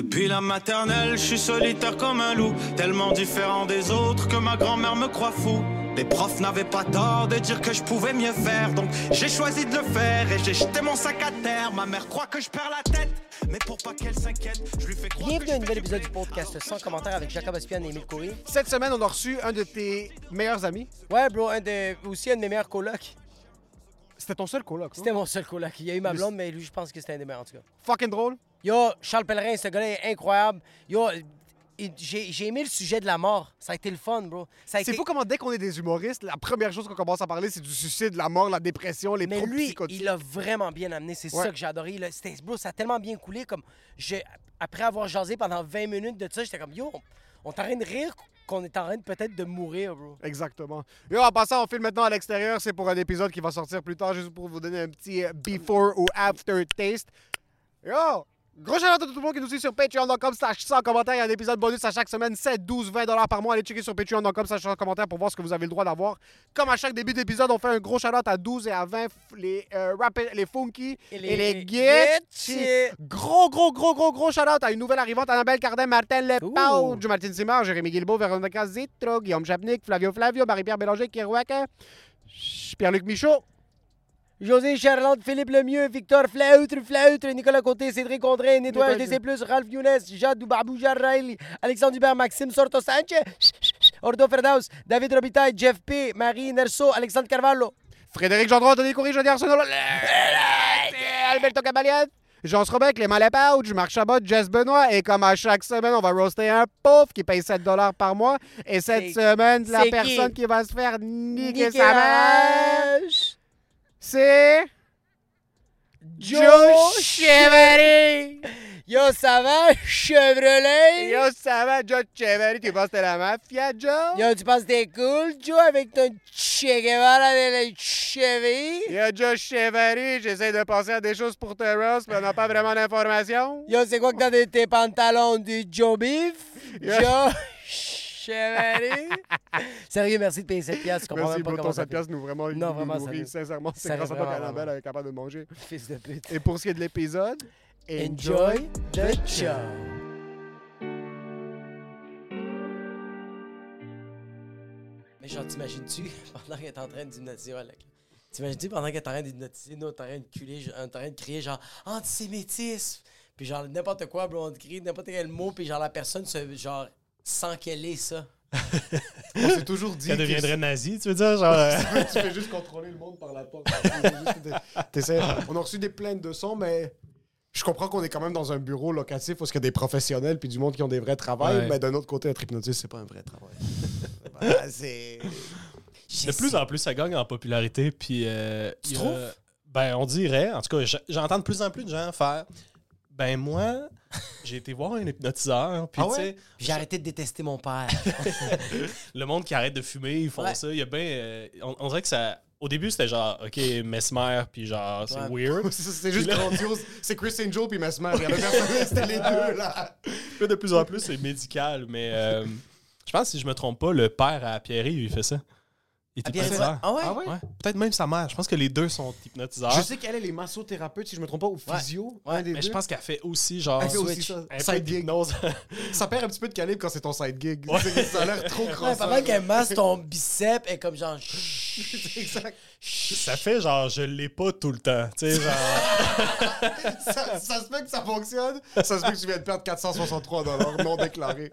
Depuis la maternelle, je suis solitaire comme un loup, tellement différent des autres que ma grand-mère me croit fou. Les profs n'avaient pas tort de dire que je pouvais mieux faire, donc j'ai choisi de le faire et j'ai jeté mon sac à terre. Ma mère croit que je perds la tête, mais pour pas qu'elle s'inquiète, je lui fais croire Bienvenue que à un nouvel épisode du podcast sans commentaire avec Jacob Espion et Émile Coury. Cette semaine, on a reçu un de tes meilleurs amis. Ouais, bro, un de, aussi un de mes meilleurs colocs. C'était ton seul coloc. non? C'était mon seul coloc. Il y a eu ma blonde, mais lui, je pense que c'était un des meilleurs en tout cas. Fucking drôle. Yo, Charles Pellerin, ce gars-là est incroyable. Yo, j'ai aimé le sujet de la mort. Ça a été le fun, bro. C'est été... fou comment dès qu'on est des humoristes, la première chose qu'on commence à parler, c'est du suicide, la mort, la dépression, les Mais lui, psychotiques. il a vraiment bien amené. C'est Ouais. ça que j'ai adoré. Bro, ça a tellement bien coulé. Comme je, après avoir jasé pendant 20 minutes de ça, j'étais comme, yo, on est en train de rire qu'on est en train peut-être de mourir, bro. Exactement. Et en passant, on filme maintenant à l'extérieur. C'est pour un épisode qui va sortir plus tard, juste pour vous donner un petit euh, before ou after taste. Yo! Gros shout à tout le monde qui nous suit sur patreon.com slash 100 commentaires. Il y a un épisode bonus à chaque semaine, 7, 12, 20 dollars par mois. Allez checker sur patreon.com slash 100 commentaires pour voir ce que vous avez le droit d'avoir. Comme à chaque début d'épisode, on fait un gros shout à 12 et à 20 f- les, euh, rap- les funky Et les les. Gros, gros, gros, gros, gros shout à une nouvelle arrivante, Annabelle Cardin, Martin Lepauge, Martin Simard, Jérémy Guilbeault, Véronica Zitro, Guillaume Chapnik, Flavio Flavio, Marie-Pierre Bélanger, Kirouac, Pierre-Luc Michaud, José Charlotte, Philippe Lemieux, Victor Flautre, Flautre, Nicolas Côté, Cédric Condré, Nettoyage. DC+, Ralph Younes, Jadou Babou Jarrail, Alexandre Hubert, Maxime Sorto Sanchez, Ordo Ferdaus, David Robitaille, Jeff P, Marie Nerso, Alexandre Carvalho. Frédéric Gendron, Denis Coury, Jody Arsenault, Alberto Cabalian, Jean Srobec, Clément Lepauge, Marc Chabot, Jess Benoît. Et comme à chaque semaine, on va roaster un pauvre qui paye 7 par mois. Et cette semaine, la personne qui? qui va se faire niquer Nicolas sa c'est... Joe Chevalier. Yo, ça va, Chevrolet? Yo, ça va, Joe Chevalier? Tu penses que t'es la mafia, Joe? Yo, tu penses que t'es cool, Joe, avec ton Che Guevara de la cheville? Yo, Joe Chevalier, j'essaie de penser à des choses pour te roast, mais on n'a pas vraiment d'informations. Yo, c'est quoi que t'as dans tes pantalons du Joe Beef? Yo. Joe Chevalier? Sérieux, merci de payer cette pièce. Je comprends Merci, pas comment ton ça 7 piastres nous vraiment Non, nous vraiment, nourrit. Sincèrement, c'est ça grâce à toi qu'Annabelle est capable de manger. Fils de pute. Et pour ce qui est de l'épisode, Enjoy the show. Mais genre, t'imagines-tu, pendant qu'elle est en train d'hypnotiser, ouais, là, t'imagines-tu pendant qu'elle est en train d'hypnotiser, nous, on est en train de culer, on est en train de crier genre antisémitisme, puis genre n'importe quoi, bro, on crie n'importe quel mot, puis genre la personne se, genre, sent qu'elle est ça. on s'est toujours dit Ça que deviendrait nazi, tu veux dire? Genre, euh, tu fais juste contrôler le monde par la porte. On a reçu des plaintes de son, mais je comprends qu'on est quand même dans un bureau locatif où il y a des professionnels puis du monde qui ont des vrais travails, Ouais. mais d'un autre côté, être hypnotiste, c'est pas un vrai travail. Ben, c'est... de plus en plus, ça gagne en popularité. Puis, euh, Tu a- trouves? Ben, on dirait. En tout cas, j'entends de plus en plus de gens faire. Ben, moi, j'ai été voir un hypnotiseur. Puis, Ah tu ouais? sais, J'ai arrêté de détester mon père. le monde qui arrête de fumer, ils font Ouais. ça. Il y a bien. euh, on, on dirait que ça. Au début, c'était genre, OK, Mesmer, puis genre, c'est Ouais. weird. C'est juste grandiose. C'est Chris Angel puis Mesmer. Il y avait personne, c'était les deux, là. De plus en plus, c'est médical. Mais euh, je pense, si je me trompe pas, le père à Pierre-Yves, il fait ça. Il est Ah, bien, hypnotiseur. ah ouais? Ah ouais? Ouais. Peut-être même sa mère. Je pense que les deux sont hypnotiseurs. Je sais qu'elle est les massothérapeutes, si je me trompe pas, ou physio. Ouais, un des mais deux. je pense qu'elle fait aussi genre. Elle fait aussi switch, ça. un peu Side gig. d'hypnose. Ça perd un petit peu de calibre quand c'est ton side gig. Ouais. Ça a l'air trop Ouais, crossant. pendant qu'elle masse ton bicep, elle est comme genre. exact. Ça fait genre, je l'ai pas tout le temps. Tu sais, genre. ça, ça se fait que ça fonctionne. Ça se fait que tu viens de perdre 463 non déclarés.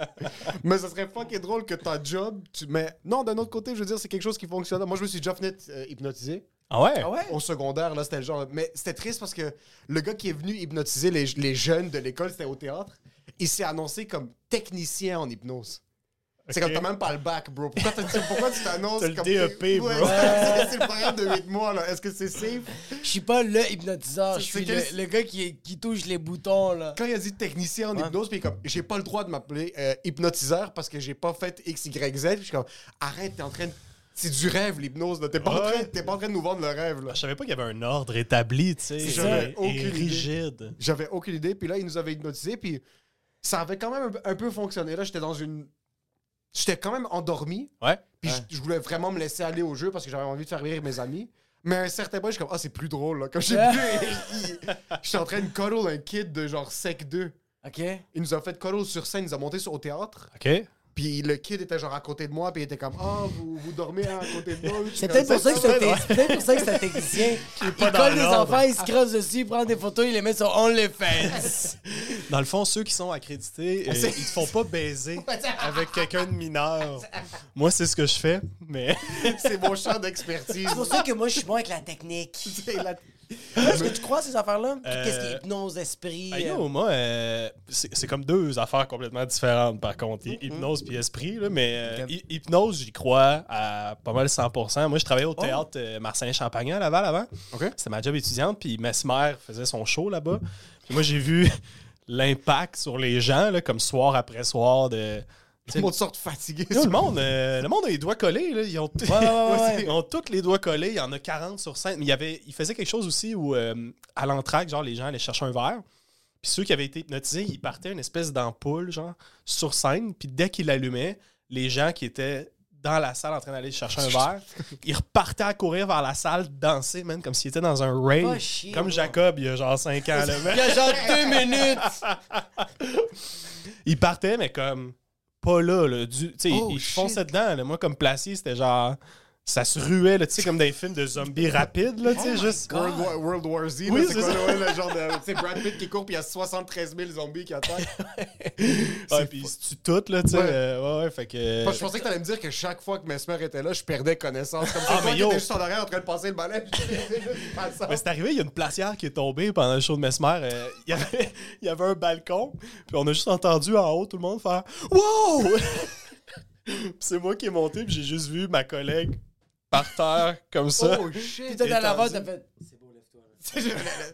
Mais ça serait fucking drôle que ta job. Tu... Mais non, d'un autre côté, je veux dire, c'est quelque chose qui fonctionne. Moi, je me suis déjà fait euh, hypnotiser. Ah ouais? Ah ouais? Au secondaire, là, c'était le genre. Mais c'était triste parce que le gars qui est venu hypnotiser les, les jeunes de l'école, c'était au théâtre. Il s'est annoncé comme technicien en hypnose. C'est Ok. comme t'as même pas le bac, bro. Pourquoi, t'as- pourquoi tu t'annonces T'as le comme. DEP, Ouais, bro. c'est- C'est le programme de 8 mois, là. Est-ce que c'est safe? Je suis pas le hypnotiseur, je C'est- suis le, le gars qui, qui touche les boutons, là. Quand il a dit technicien en hypnose, puis comme j'ai pas le droit de m'appeler euh, hypnotiseur parce que j'ai pas fait X, Y, Z, puis je suis comme arrête, t'es en train de. C'est du rêve, l'hypnose, là. T'es pas, en train- t'es pas en train de nous vendre le rêve, là. Je savais pas qu'il y avait un ordre établi, tu sais. Et Aucune idée. rigide. J'avais aucune idée, puis là, il nous avait hypnotisé, puis ça avait quand même un, un peu fonctionné. Là, j'étais dans une. J'étais quand même endormi, Ouais. puis je- je voulais vraiment me laisser aller au jeu parce que j'avais envie de faire rire mes amis. Mais à un certain point, je suis comme, ah, c'est plus drôle, là. Comme j'ai plus. J'étais en train de cuddle un kid de genre sec 2. OK? Il nous a fait cuddle sur scène, il nous a monté sur, au théâtre. OK. Puis le kid était genre à côté de moi, puis il était comme Ah, vous, vous dormez à côté de moi. C'est peut-être pour ça que c'est un ouais. c'est peut-être pour ça que technicien. Il colle les enfants, il se crosse dessus, il prend des photos, il les met sur OnlyFans. Dans le fond, ceux qui sont accrédités, euh, ils te font pas baiser avec quelqu'un de mineur. Moi, c'est ce que je fais, mais. C'est mon champ d'expertise. C'est pour ça que moi, je suis bon avec la technique. La- Est-ce que tu crois à ces affaires-là? Euh, Qu'est-ce qui est hypnose, esprit? Ah, euh, yo, moi, euh, c'est comme deux affaires complètement différentes, par contre. Mm-hmm. Hy- Hypnose puis esprit, là, mais hy- hypnose, j'y crois à pas mal 100%. Moi, je travaillais au théâtre euh, Marcelin-Champagnat à Laval avant. OK. C'était ma job étudiante, puis Mesmer faisait son show là-bas. Puis moi, j'ai vu l'impact sur les gens, là, comme soir après soir, de... Tout le monde sort fatigué. Le monde, euh, le monde a les doigts collés. Là. Ils, ont t- ouais, ouais. Ils ont tous les doigts collés. Il y en a 40 sur scène. Mais il, y avait, il faisait quelque chose aussi où, euh, à l'entraque, genre, les gens allaient chercher un verre. Puis ceux qui avaient été hypnotisés, ils partaient une espèce d'ampoule, genre, sur scène. Puis dès qu'ils l'allumaient, les gens qui étaient dans la salle en train d'aller chercher un verre, ils repartaient à courir vers la salle, danser, man, comme s'ils étaient dans un rave. chier, comme. Jacob, il y a genre 5 ans. Là, Il y a genre deux minutes. il partait, mais comme pas là. là du, tu sais, Oh, il, il shit. fonçait dedans. là. Moi, comme placier, c'était genre. Ça se ruait, tu sais, comme dans les films de zombies rapides, là, tu sais, juste. World War, World War Z, Oui, c'est quoi ça. le, ouais, le genre de. Tu sais, Brad Pitt qui court, puis il y a 73 000 zombies qui attaquent. Ouais, puis il se tue tout, là, tu sais. Ouais. euh, Ouais, ouais, fait que. Moi, je pensais que t'allais me dire que chaque fois que Mesmer était là, je perdais connaissance. Comme ça, Ah, mais yo. juste en arrière en train de passer le balai. Mais c'est arrivé, il y a une placière qui est tombée pendant le show de Mesmer. euh, il, y avait, il y avait un balcon, puis on a juste entendu en haut tout le monde faire Wow! Puis c'est moi qui ai monté, puis j'ai juste vu ma collègue par terre, comme ça. Oh shit! Puis toi, dans la t'as fait. C'est beau, lève-toi.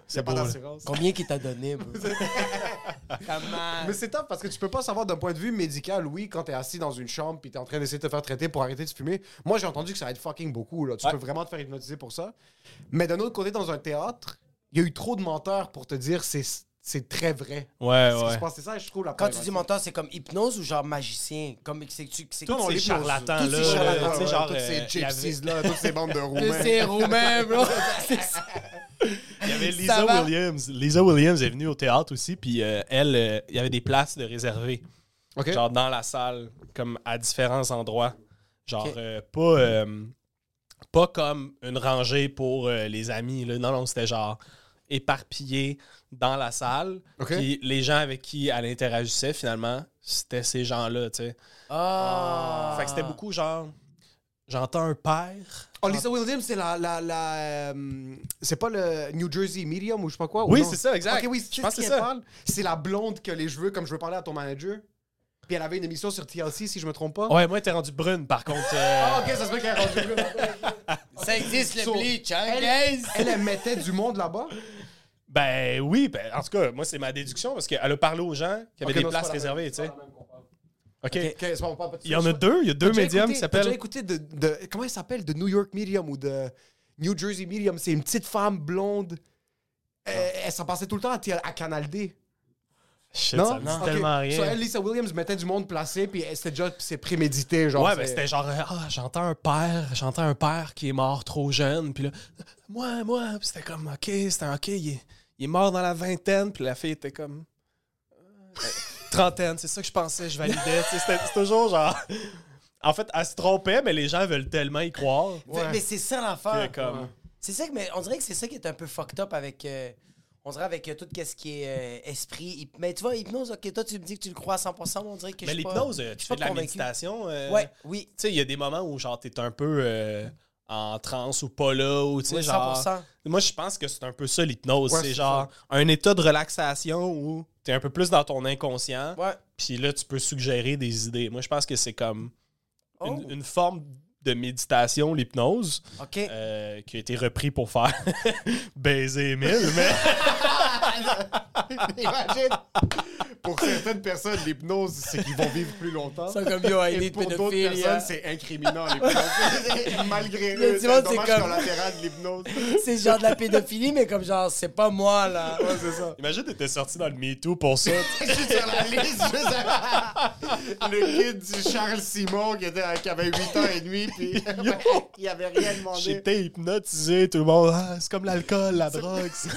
C'est pas d'assurance. Combien qu'il t'a donné, bro? Mais c'est top parce que tu peux pas savoir d'un point de vue médical, oui, quand t'es assis dans une chambre puis t'es en train d'essayer de te faire traiter pour arrêter de fumer. Moi, j'ai entendu que ça aide fucking beaucoup. Là. Tu Ouais. peux vraiment te faire hypnotiser pour ça. Mais d'un autre côté, dans un théâtre, il y a eu trop de menteurs pour te dire c'est c'est très vrai. Ouais, Ce qui ouais. se passe, C'est ça, je trouve la Quand tu dis menteur, c'est comme hypnose ou genre magicien? Comme c'est tu c'est Tout, on Ces les charlatans, Tous là, ces là, charlatans, tu sais, genre, toutes ces avait- gypsies-là, toutes ces bandes de roumains. C'est roumain, bro. C'est ça. Il y avait Lisa? Williams. Lisa Williams est venue au théâtre aussi, puis euh, elle, euh, il y avait des places de réservées. OK. Genre dans la salle, comme à différents endroits. Genre euh, pas, euh, pas comme une rangée pour euh, les amis. Là. Non, non, c'était genre éparpillé dans la salle. Ok. Puis les gens avec qui elle interagissait, finalement, c'était ces gens-là, tu sais. Ah. Fait que c'était beaucoup genre, j'entends un père. Oh, Lisa Williams, c'est la. la, la euh, c'est pas le New Jersey Medium ou je sais pas quoi? ou Oui, c'est ça, exact. Ok, oui, Je c'est pense ce que c'est qu'elle ça. parle. C'est la blonde que les cheveux, comme je veux parler à ton manager. Puis elle avait une émission sur TLC, si je me trompe pas. Ouais, moi, t'es rendu brune, par contre. euh, Ah, ok, ça se peut qu'elle est rendue là. Ça existe le So, bleach, hein, elle, guys? elle, elle mettait du monde là-bas. Ben oui, ben, en tout cas, moi, c'est ma déduction parce qu'elle a parlé aux gens qui avaient des non, places réservées, tu sais. OK. Pas- Il y en a deux, il y a deux médiums qui s'appellent. écouté de, de- Comment elle s'appelle? De New York Medium ou de New Jersey Medium? C'est une petite femme blonde. Elle, elle s'en passait tout le temps à, à Canal D. Shit, Non, ça me dit tellement rien. So, elle, Lisa Williams metait du monde placé, puis c'était déjà c'est prémédité. Genre, ouais, ben c'était genre, ah, j'entends un père, j'entends un père qui est mort trop jeune, puis là, moi, moi, c'était comme, ok, c'était ok, il est, il est mort dans la vingtaine, puis la fille était comme, euh, trentaine, c'est ça que je pensais, je validais, c'était toujours genre, En fait, elle se trompait, mais les gens veulent tellement y croire. Mais- Mais c'est ça comme- C'est ça que, mais on dirait que c'est ça qui est un peu fucked up avec. euh, on dirait avec euh, tout ce qui est euh, esprit. Mais tu vois, hypnose, ok, toi tu me dis que tu le crois à 100%, mais on dirait que Mais je suis pas- l'hypnose, tu fais de la méditation. Ouais, oui. Tu sais, il y a des moments où genre t'es un peu en transe ou pas là, ou tu sais, Oui, genre. 100%. Moi, je pense que c'est un peu ça l'hypnose. Ouais, c'est genre un état de relaxation où t'es un peu plus dans ton inconscient. Ouais. Puis là, tu peux suggérer des idées. Moi, je pense que c'est comme Oh. une, une forme de méditation, l'hypnose, euh, qui a été repris pour faire baiser Emile, mais Imagine! Pour certaines personnes, l'hypnose, c'est qu'ils vont vivre plus longtemps. C'est comme yo, I Et pour d'autres personnes, c'est incriminant, l'hypnose. Malgré eux, c'est un dommage comme- collatéral de l'hypnose. C'est genre de la pédophilie, mais comme genre, c'est pas moi là. Ouais, c'est ça. imagine t'étais sorti dans le MeToo pour ça. Juste sur la liste, juste avant. Le kid du Charles Simon qui, était, qui avait 8 ans et demi, puis il avait rien demandé. J'étais hypnotisé, tout le monde. Ah, c'est comme l'alcool, la drogue. c'est-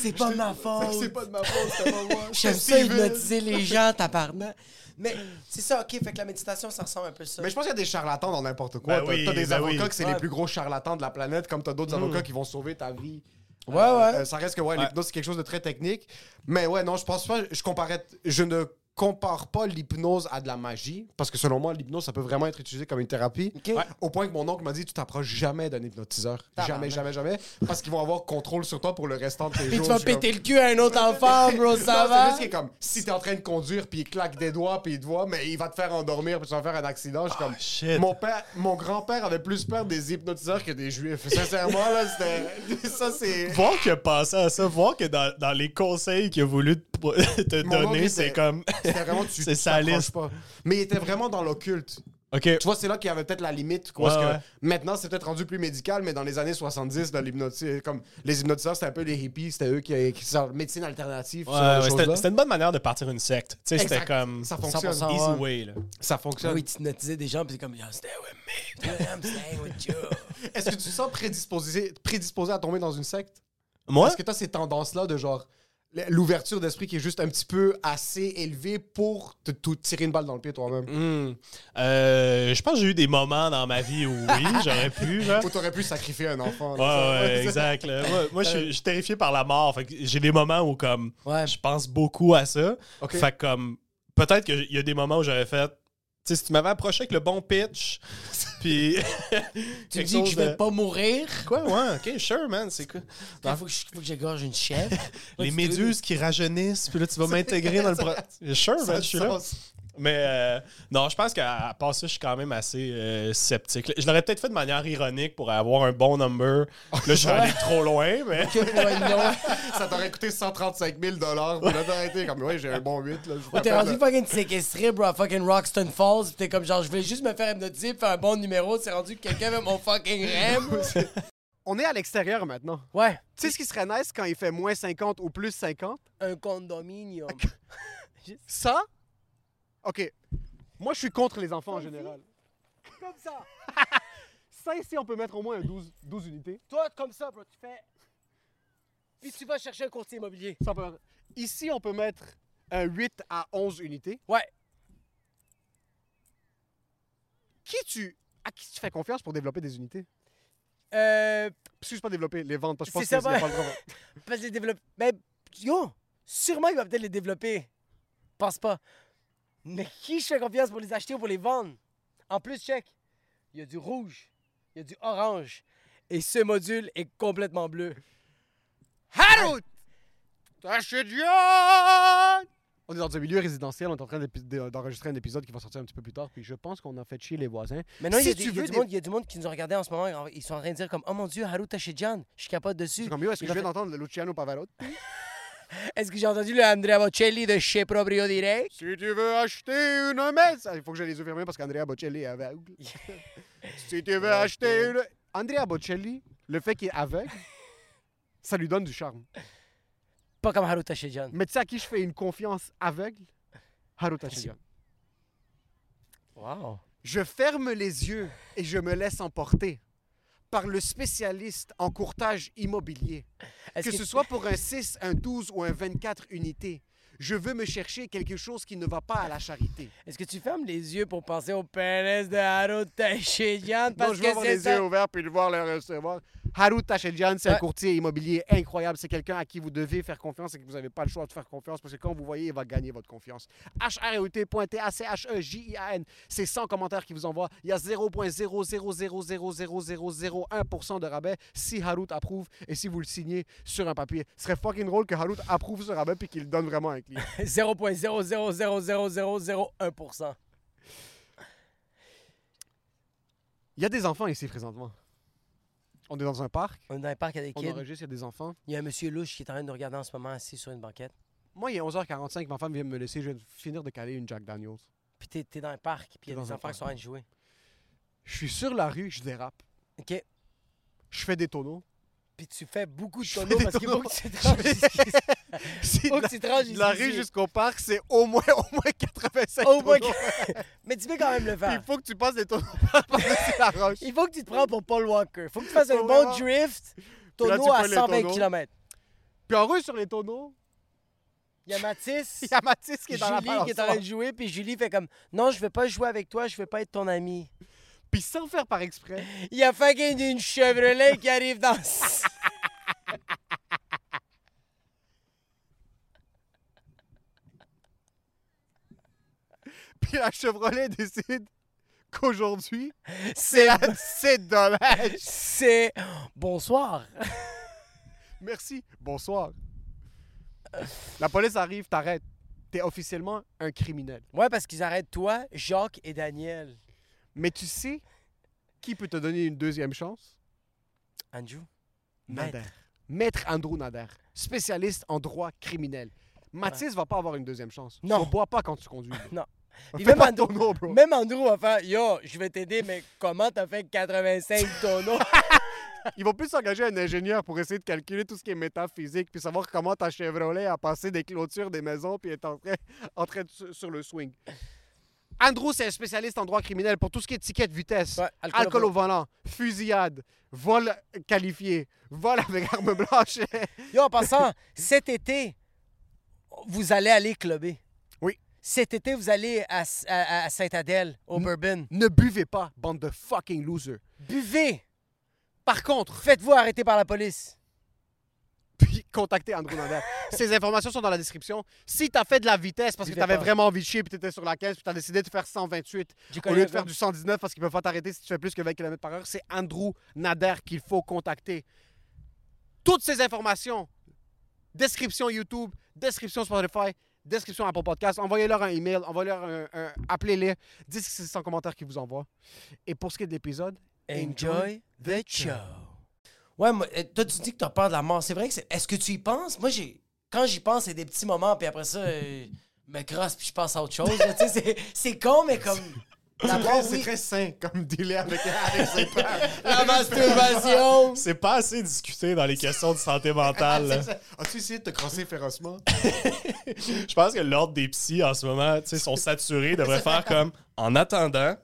C'est pas de ma faute. C'est pas de ma faute, c'est pas moi. J'aime ça hypnotiser les gens, tabarnak. Mais c'est ça, ok, fait que la méditation, ça ressemble un peu à ça. Mais je pense qu'il y a des charlatans dans n'importe quoi. Ben T'as oui, t'as des ben avocats oui. que c'est Ouais. les plus gros charlatans de la planète, comme t'as d'autres avocats qui vont sauver ta vie. Ouais, ouais. Euh, ça reste que ouais, Ouais. l'hypnose c'est quelque chose de très technique. Mais ouais, non, je pense pas. Je comparais. Je ne compare pas l'hypnose à de la magie parce que selon moi, l'hypnose ça peut vraiment être utilisé comme une thérapie. Ouais. Au point que mon oncle m'a dit, tu t'approches jamais d'un hypnotiseur, jamais, jamais, jamais, parce qu'ils vont avoir contrôle sur toi pour le restant de tes Puis jours. tu vas comme- péter le cul à un autre enfant, bro, Non, ça c'est va? juste qu'il est comme si t'es en train de conduire puis il claque des doigts puis il te voit mais il va te faire endormir puis tu vas faire un accident je suis comme Ah, shit. mon père mon grand-père avait plus peur des hypnotiseurs que des juifs sincèrement là c'était ça c'est Voir a pensé à ça, voir que dans, dans les conseils qu'il a voulu te, donner, c'est comme. C'était vraiment tu C'est sa liste. pas mais il était vraiment dans l'occulte Ok. tu vois c'est là qu'il y avait peut-être la limite quoi, parce Ouais, que ouais. maintenant c'est peut-être rendu plus médical mais dans les années 70 là, l'hypnoti- comme les hypnotiseurs c'était un peu les hippies c'était eux qui qui sortent médecine alternative Ouais, c'était une bonne manière de partir une secte. Tu sais, c'était comme. ça fonctionne 100%. Easy ouais. way, là. ça fonctionne Oui, tu hypnotisais des gens, puis c'est comme, yo, stay with me. I'm staying with you. Est-ce que tu te sens prédisposé, prédisposé à tomber dans une secte? Moi? Est-ce que tu as ces tendances-là de genre l'ouverture d'esprit qui est juste un petit peu assez élevée pour te, te tirer une balle dans le pied toi-même? Hmm. Euh, je pense que j'ai eu des moments dans ma vie où oui, j'aurais pu. Ou t'aurais pu sacrifier un enfant? Ouais, là, ça. ouais, exact. là. Moi, moi, je suis- terrifié par la mort. Fait j'ai des moments où, comme, Ouais. je pense beaucoup à ça. Fait que, comme, peut-être qu'il y a des moments où j'aurais fait. Tu sais, si tu m'avais approché avec le bon pitch, puis. Tu me dis que je vais pas mourir? Quoi, ouais, ok, sure, man, c'est quoi? Il faut que je- faut que j'égorge une chèvre. Les méduses qui rajeunissent, puis là, tu vas m'intégrer dans le. Pro... Sure, Ça man, je suis là. Mais euh, non, je pense qu'à à part ça, je suis quand même assez euh, sceptique. Je l'aurais peut-être fait de manière ironique pour avoir un bon number. Là, je suis allé trop loin, mais. Ça t'aurait coûté 135 000 dollars. Là, t'aurais été comme, ouais, j'ai un bon 8. Là, je vous Oh, T'es rendu fucking séquestré, bro, à fucking Roxton Falls. pis T'es comme genre, je voulais juste me faire hypnotiser, faire un bon numéro. C'est rendu que quelqu'un veut mon fucking rêve. On est à l'extérieur maintenant. Ouais. Tu sais ce qui serait nice quand il fait moins 50 ou plus 50? Un condominium. Ça? OK. Moi, je suis contre les enfants en général. Comme ça. Ça, ici, on peut mettre au moins un 12, 12 unités. Toi, comme ça, bro, tu fais. Puis tu vas chercher un courtier immobilier. Ça peut- Ici, on peut mettre un 8 à 11 unités. Ouais. Qui tu... À qui tu fais confiance pour développer des unités? Euh. Excuse pas développer, les ventes, parce que je pense que pas le droit. Parce que les développer. Mais, yo, sûrement il va peut-être les développer. Pense pas. Mais qui je fais confiance pour les acheter ou pour les vendre? En plus, check. Il y a du rouge. Il y a du orange. Et ce module est complètement bleu. John! On est dans un milieu résidentiel, on est en train d'enregistrer un épisode qui va sortir un petit peu plus tard, puis je pense qu'on a fait chier les voisins. Maintenant, il y a Si il y, du des- monde- il y a du monde qui nous a regardé en ce moment. Ils sont en train de dire comme Oh mon Dieu, Haru Tachidjan, je suis capote dessus. C'est comme, yo, est-ce que Il je a viens fait- d'entendre le Luciano Pavarotti? Est-ce que j'ai entendu le Andrea Bocelli de chez Proprio Direct? Si tu veux acheter une messe... Il faut que j'ai les yeux fermés parce qu'Andrea Bocelli est aveugle. si tu veux acheter une... Andrea Bocelli, le fait qu'il est aveugle, ça lui donne du charme. Pas comme Haru Tachidjan. Mais tu sais à qui je fais une confiance aveugle? Haru Tachidjian. Wow. Je ferme les yeux et je me laisse emporter par le spécialiste en courtage immobilier. Que ce soit pour un 6, un 12 ou un 24 unités. Je veux me chercher quelque chose qui ne va pas à la charité. Est-ce que tu fermes les yeux pour penser au pénis de Harold? Parce non, je que avoir les ça. yeux ouverts puis le voir le recevoir. Harut Tachedjian, c'est un courtier immobilier incroyable. C'est quelqu'un à qui vous devez faire confiance et que vous n'avez pas le choix de faire confiance parce que quand vous voyez, il va gagner votre confiance. HRET.TACHEJIAN, c'est 100 commentaires qui vous envoient. Il y a 0.0000001% de rabais si Harut approuve et si vous le signez sur un papier. Ce serait fucking drôle que Harut approuve ce rabais puis qu'il le donne vraiment à un client. 0.0000001%. Il y a des enfants ici présentement. On est dans un parc. On est dans un parc avec On des kids. enregistre, il y a des enfants. Il y a un monsieur louche qui est en train de nous regarder en ce moment assis sur une banquette. Moi, il est 11h45, ma femme vient me laisser. Je viens de finir de caler une Jack Daniels. Puis t'es, t'es dans un parc, puis il y a des enfants qui sont en train de jouer. Je suis sur la rue, je dérape. OK. Je fais des tonneaux. Puis tu fais beaucoup de tonneaux parce qu'il faut que tu ici. Si Faut que tu tranches de la ici. rue jusqu'au parc, c'est au moins, au moins 85 Au moins. Mais tu peux quand même le Il faire. faut que tu passes des tonneaux par-dessus la roche. Il faut que tu te prends pour Paul Walker. Faut que tu fasses un bon drift, tonneau à prends les 120 tonneaux. km. Puis en rue, sur les tonneaux, Il y a Mathis, il y a Mathis qui est dans la qui est en train de jouer, puis Julie fait comme Non, je veux pas jouer avec toi, je veux pas être ton ami. Puis sans faire par exprès, Il y a fucking une Chevrolet qui arrive dans. puis la Chevrolet décide qu'aujourd'hui, c'est la c'est dommage. C'est. Bonsoir. Merci, bonsoir. La police arrive, t'arrête. T'es officiellement un criminel. Ouais, parce qu'ils arrêtent toi, Jacques et Daniel. Mais tu sais qui peut te donner une deuxième chance? Andrew. Nader. Maître Andrew Nader, spécialiste en droit criminel. Mathis va pas avoir une deuxième chance. Non. Tu bois pas quand tu conduis. Non. Même Andrew- bro. Même Andrew va faire Yo, je vais t'aider, mais comment t'as fait 85 tonneaux? Ils vont plus s'engager un ingénieur pour essayer de calculer tout ce qui est métaphysique puis savoir comment ta Chevrolet a passé des clôtures des maisons puis est en train, en train de sur sur le swing. Andrew, c'est un spécialiste en droit criminel pour tout ce qui est ticket de vitesse, Ouais, alcool alcool, au volant, fusillade, vol qualifié, vol avec arme blanche. Yo, en passant, cet été, vous allez aller clubber. Oui. Cet été, vous allez à, à- à Sainte-Adèle, au Bourbon. ne buvez pas, bande de fucking losers. Buvez! Par contre, Faites-vous arrêter par la police. Puis contactez Andrew Nader. Ces informations sont dans la description. Si tu as fait de la vitesse parce que tu avais vraiment envie de chier puis tu étais sur la 15 puis tu as décidé de faire 128 J'ai au lieu de faire du 119 parce qu'ils peuvent pas t'arrêter si tu fais plus que 20 km par heure, c'est Andrew Nader qu'il faut contacter. Toutes ces informations, description YouTube, description Spotify, description Apple Podcast, envoyez-leur un email, envoyez-leur un, un- appelez-les, dites que c'est 100 commentaires qu'ils vous envoient. Et pour ce qui est de l'épisode, Enjoy the show. Ouais, moi, euh, toi, tu dis que t'as peur de la mort. C'est vrai que c'est. Est-ce que tu y penses? Moi, j'ai. Quand j'y pense, c'est des petits moments, puis après ça, euh, je me crosse, puis je passe à autre chose. Tu sais, c'est- c'est con, mais comme. La mort, c'est oui. très sain comme délai avec, avec ses pères. La masturbation. C'est pas assez discuté dans les questions de santé mentale. As-tu essayé de te crosser férocement? Je pense que l'ordre des psys en ce moment, tu sais, sont saturés, devraient faire comme en attendant,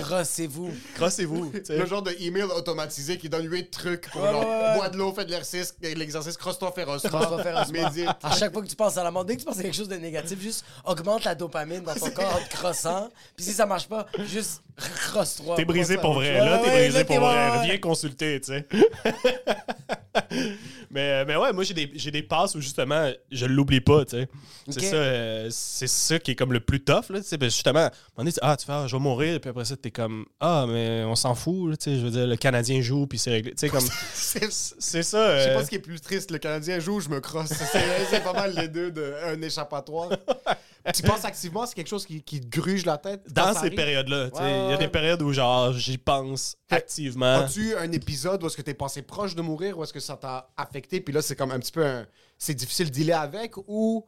Crossez-vous. crossez-vous. Le genre de email automatisé qui donne 8 trucs pour Ouais, genre, bois de l'eau, fais de l'exercice, l'exercice, crosse-toi férocement. Crosse-toi férocement. Médite. À chaque fois que tu penses à la mort, dès que tu penses à quelque chose de négatif, juste augmente la dopamine dans ton corps en te crossant. Puis si ça marche pas, juste crosse-toi. T'es brisé pour vrai, là, t'es brisé pour vrai. Viens consulter, tu sais. mais, mais ouais, moi, j'ai des, j'ai des passes où justement, je l'oublie pas, tu sais. C'est ça, euh, c'est ça qui est comme le plus tough, là, tu sais. parce que justement, donné, tu- ah, tu fais, ah, je vais mourir, puis après ça, t'es comme, ah, mais on s'en fout, tu sais. Je veux dire, le Canadien joue, puis c'est réglé. Tu sais, comme, C'est- ça. Je sais euh, pas ce qui est plus triste, le Canadien joue, je me crosse. C'est pas mal les deux d'un échappatoire. tu penses activement, c'est quelque chose qui, qui te gruge la tête? dans ces périodes-là. Ouais, Il y a des périodes où, genre, j'y pense activement. As-tu un épisode où est-ce que t'es passé proche de mourir ou est-ce que ça t'a affecté? Puis là c'est comme un petit peu un... c'est difficile de dealer avec ou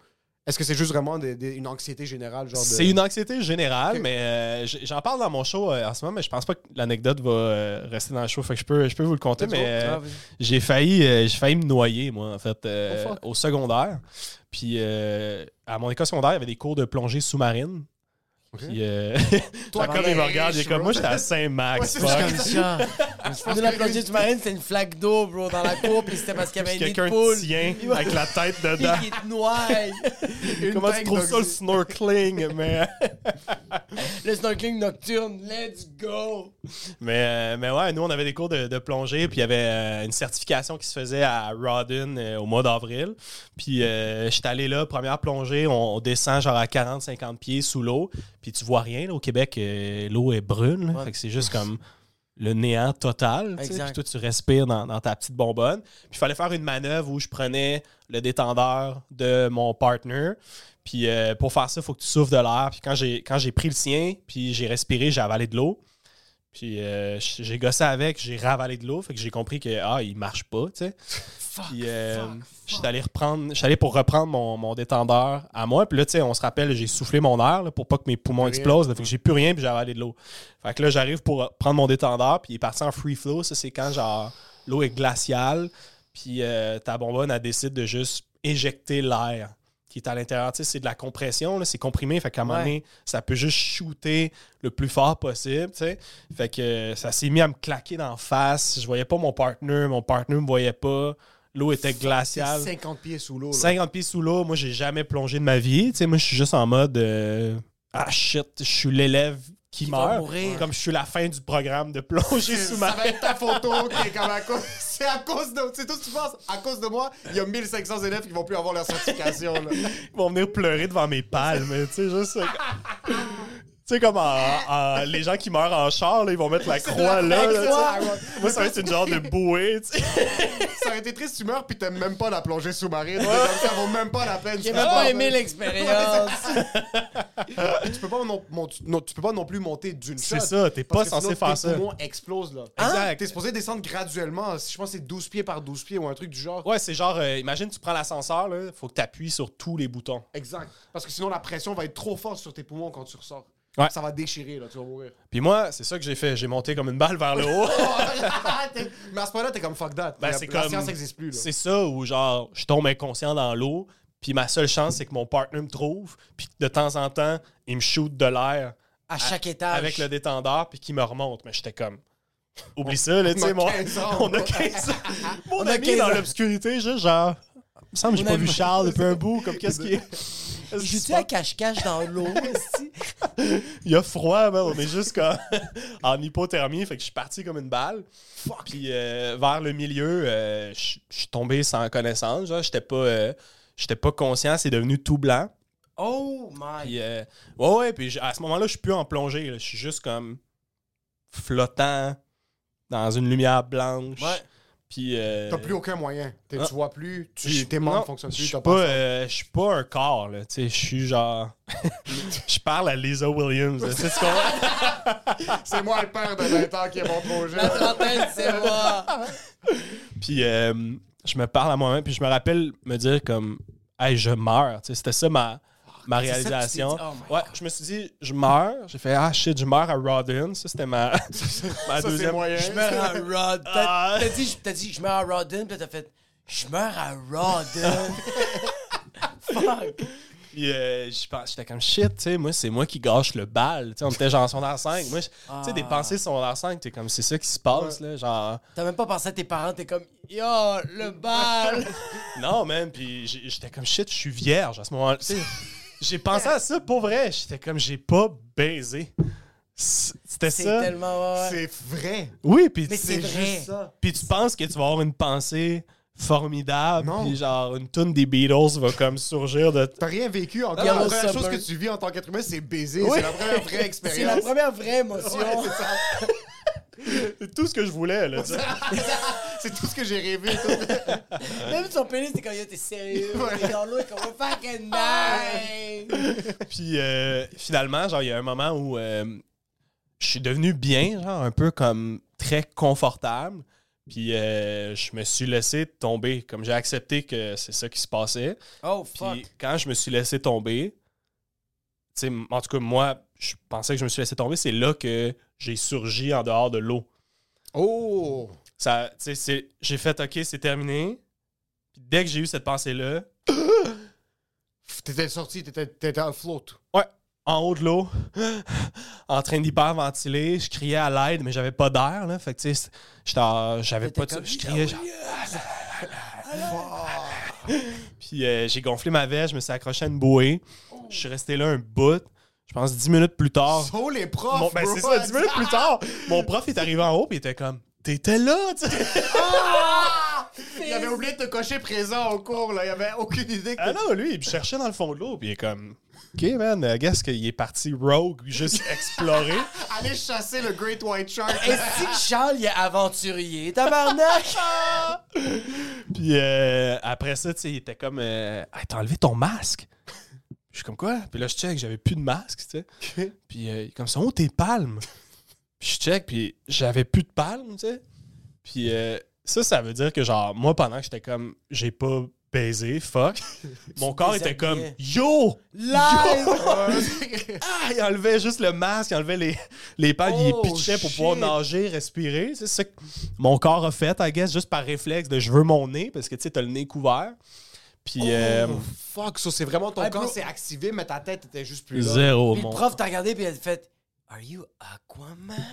est-ce que c'est juste vraiment des- des- une anxiété générale genre de... C'est une anxiété générale, mais euh, j'en parle dans mon show euh, en ce moment, mais je pense pas que l'anecdote va euh, rester dans le show. Fait que je peux, je peux vous le conter, mais euh, Ah, j'ai failli, j'ai failli me noyer, moi, en fait, Oh, au secondaire. Puis à mon école secondaire, il y avait des cours de plongée sous-marine. Puis, euh, Toi, comme il me regarde, il est comme moi, j'étais à Saint-Max. Ouais, c'est fuck. la plongée sous-marine, c'était une flaque d'eau, bro, dans la cour, puis c'était parce qu'il y avait Puis un nid de quelqu'un poule. tient Il avec la tête dedans. noie. Comment tu trouves ça le snorkeling? Mais, Le snorkeling nocturne, let's go. mais, euh, mais ouais, nous, on avait des cours de, de plongée, puis il y avait euh, une certification qui se faisait à Rawdon euh, au mois d'avril. Puis euh, j'étais allé là, première plongée, on, on descend genre à 40-50 pieds sous l'eau, puis tu vois rien. là, au Québec, euh, l'eau est brune, là. Ouais. fait que c'est juste comme le néant total. Puis toi, tu respires dans, dans ta petite bonbonne. Puis il fallait faire une manœuvre où je prenais le détendeur de mon partner. Puis euh, pour faire ça, il faut que tu souffles de l'air. Puis quand j'ai, quand j'ai pris le sien, puis j'ai respiré, j'ai avalé de l'eau. Puis euh, j'ai gossé avec, j'ai ravalé de l'eau. Fait que j'ai compris que, ah, il marche pas, tu sais. Puis euh, j'étais allé reprendre, j'étais allé pour reprendre mon, mon détendeur à moi. Puis là, tu sais, on se rappelle, j'ai soufflé mon air là, pour pas que mes poumons explosent. là. fait que j'ai plus rien, puis j'ai avalé de l'eau. Fait que là, j'arrive pour prendre mon détendeur, puis il est parti en free flow. Ça, c'est quand, genre, l'eau est glaciale, puis euh, ta bonbonne, elle décide de juste éjecter l'air qui est à l'intérieur. Tu sais, c'est de la compression, c'est comprimé. Fait qu'à un moment donné, ça peut juste shooter le plus fort possible, tu sais. Fait que ça s'est mis à me claquer d'en face. Je voyais pas mon partner, mon partner me voyait pas. L'eau était glaciale. 50 pieds sous l'eau. là. 50 pieds sous l'eau, moi, j'ai jamais plongé de ma vie. Tu sais, moi, je suis juste en mode euh, Ah shit, je suis l'élève qui, Qui meurt. mourir. Comme je suis la fin du programme de plongée Ça sous-marine. va être ta photo qui est comme à cause. C'est à cause de. C'est tout ce que tu penses. À cause de moi, il y a 1500 élèves qui vont plus avoir leur certification. Là. Ils vont venir pleurer devant mes palmes. Tu sais, juste. Tu sais, comme en- en- les gens qui meurent en char, là, ils vont mettre la croix là. là, sais. Moi, ça va être une genre de bouée. Ça aurait été triste, tu meurs, puis t'aimes même pas la plongée sous-marine. Ça vaut même pas la peine. J'ai même pas pas- aimé l'expérience. tu peux pas non, mon- non, tu peux pas non plus monter d'une shot. C'est ça, t'es pas censé sinon, faire tes ça. poumons explosent là. Exact. T'es supposé descendre graduellement. Je pense que c'est 12 pieds par 12 pieds ou un truc du genre. Ouais, c'est genre, euh, imagine, tu prends l'ascenseur, là, faut que tu appuies sur tous les boutons. Exact. Parce que sinon, la pression va être trop forte sur tes poumons quand tu ressors. Ouais. Ça va déchirer, là, tu vas mourir. Puis moi, c'est ça que j'ai fait. J'ai monté comme une balle vers le haut. Mais à ce point-là, t'es comme fuck that. Ben, la, c'est la comme- science n'existe plus. C'est ça où, genre, je tombe inconscient dans l'eau, puis ma seule chance, c'est que mon partner me trouve, puis de temps en temps, il me shoot de l'air À chaque étage. avec le détendeur, puis qu'il me remonte. Mais j'étais comme. Oublie ça, là, tu on a sais, mon. 15 ans. On a 15 ans. Mon On a ami 15 dans ans. l'obscurité, juste genre. Il me semble que j'ai pas a- vu Charles depuis un bout, comme qu'est-ce qui est? Joue-tu à cache-cache dans l'eau? Il y a froid, man. On est juste comme en hypothermie. Fait que je suis parti comme une balle. Puis euh, vers le milieu, euh, je suis tombé sans connaissance. J'étais pas, euh, j'étais pas conscient. C'est devenu tout blanc. Oh my. Puis, ouais, ouais. Puis à ce moment-là, je suis plus en plongée. Je suis juste comme flottant dans une lumière blanche. Ouais. Puis. euh, T'as plus aucun moyen. T'es- Ah. Tu vois plus, tu, je- tes membres non, fonctionnent Je plus. suis t'as pas, pas euh, je suis pas un corps, là. Tu sais, je suis genre. Je parle à Lisa Williams. sais ce qu'on-. C'est moi le père de 20 ans qui est mon projet. La trentaine, c'est moi. Puis euh, je me parle à moi-même, puis je me rappelle me dire comme, hey, je meurs. Tu sais, C'était ça ma, ma ça réalisation. dit, oh ouais, je me suis dit, je meurs. J'ai fait, ah shit, je meurs à Rodden. Ça, c'était ma, ma Ça, c'est deuxième. moyen. Je meurs à Rodden. Ah. T'as dit, t'as dit, je meurs à Rodden, puis t'as fait, je meurs à Rodden. Fuck. Puis euh, je pense- j'étais comme shit, tu sais, moi, c'est moi qui gâche le bal. Tu sais, on était genre en secondaire 5. Moi, je- tu sais, des Ah. pensées secondaire 5, t'es comme, c'est ça qui se passe, là. Genre, T'as même pas pensé à tes parents, t'es comme, yo, le bal. non, man. Puis j'étais comme shit, je suis vierge à ce moment-là. J'ai pensé à ça pour vrai. J'étais comme, j'ai pas baisé. C'était C'est ça. tellement. ouais. C'est vrai. Oui, puis c'est juste ça. puis tu penses que tu vas avoir une pensée formidable, Non. puis genre une tune des Beatles va comme surgir de T'as rien vécu. En Yellow la première chose que tu vis en tant qu'être humain, c'est baiser. Oui. C'est la première vraie C'est la expérience. première vraie émotion. Ouais, c'est ça. c'est tout ce que je voulais là. tu sais. C'est tout ce que j'ai rêvé. tout. Même son pénis, t'es comme, yo, t'es sérieux? T'es dans l'eau, et comme, oh, fucking nice. Puis euh, finalement, genre il y a un moment où euh, je suis devenu bien, genre un peu comme très confortable. Puis euh, je me suis laissé tomber, comme j'ai accepté que c'est ça qui se passait. Oh, fuck. Puis quand je me suis laissé tomber, tu sais, en tout cas, moi, je pensais que je me suis laissé tomber, c'est là que j'ai surgi en dehors de l'eau. Oh! Ça, j'ai fait OK, c'est terminé. Puis dès que j'ai eu cette pensée-là, T'étais sorti, t'étais t'étais en float. ouais, en haut de l'eau, en train d'hyperventiler. Je criais à l'aide, mais j'avais pas d'air. Là. Fait que, tu sais, j'avais pas de. Je criais genre. Puis euh, j'ai gonflé ma veste, je me suis accroché à une bouée. Je suis resté là un bout. Je pense 10 minutes plus tard. Oh, les profs! Mon- ben, c'est ça, 10 minutes plus tard, mon prof est arrivé en haut et il était comme T'étais là, tu sais. Il avait oublié de te cocher présent au cours, là. Il avait aucune idée que. Ah non, lui, il cherchait dans le fond de l'eau, puis il est comme Ok, man, I guess qu'il est parti rogue, juste explorer. Aller chasser le Great White Shark. Est-ce que Charles il est aventurier, tabarnak? Puis euh, après ça, tu sais, il était comme euh, Hey, T'as enlevé ton masque? Je suis comme quoi? Puis là, je check, j'avais plus de masque, tu sais. Puis euh, il comme ça, oh, tes palmes? Puis je check, puis j'avais plus de palmes, tu sais. Puis euh, ça, ça veut dire que, genre, moi, pendant que j'étais comme, j'ai pas baisé, fuck, mon corps était comme, yo! Live! Ah, il enlevait juste le masque, il enlevait les, les palmes, il Oh, les pitchait pour pouvoir nager, respirer. C'est ça que mon corps a fait, I guess, juste par réflexe de je veux mon nez, parce que, tu sais, t'as le nez couvert. Puis, euh, Oh, fuck, ça, c'est vraiment ton Hey, corps s'est activé, mais ta tête était juste plus là. zéro, Puis le prof t'a regardé puis il a fait Are you Aquaman?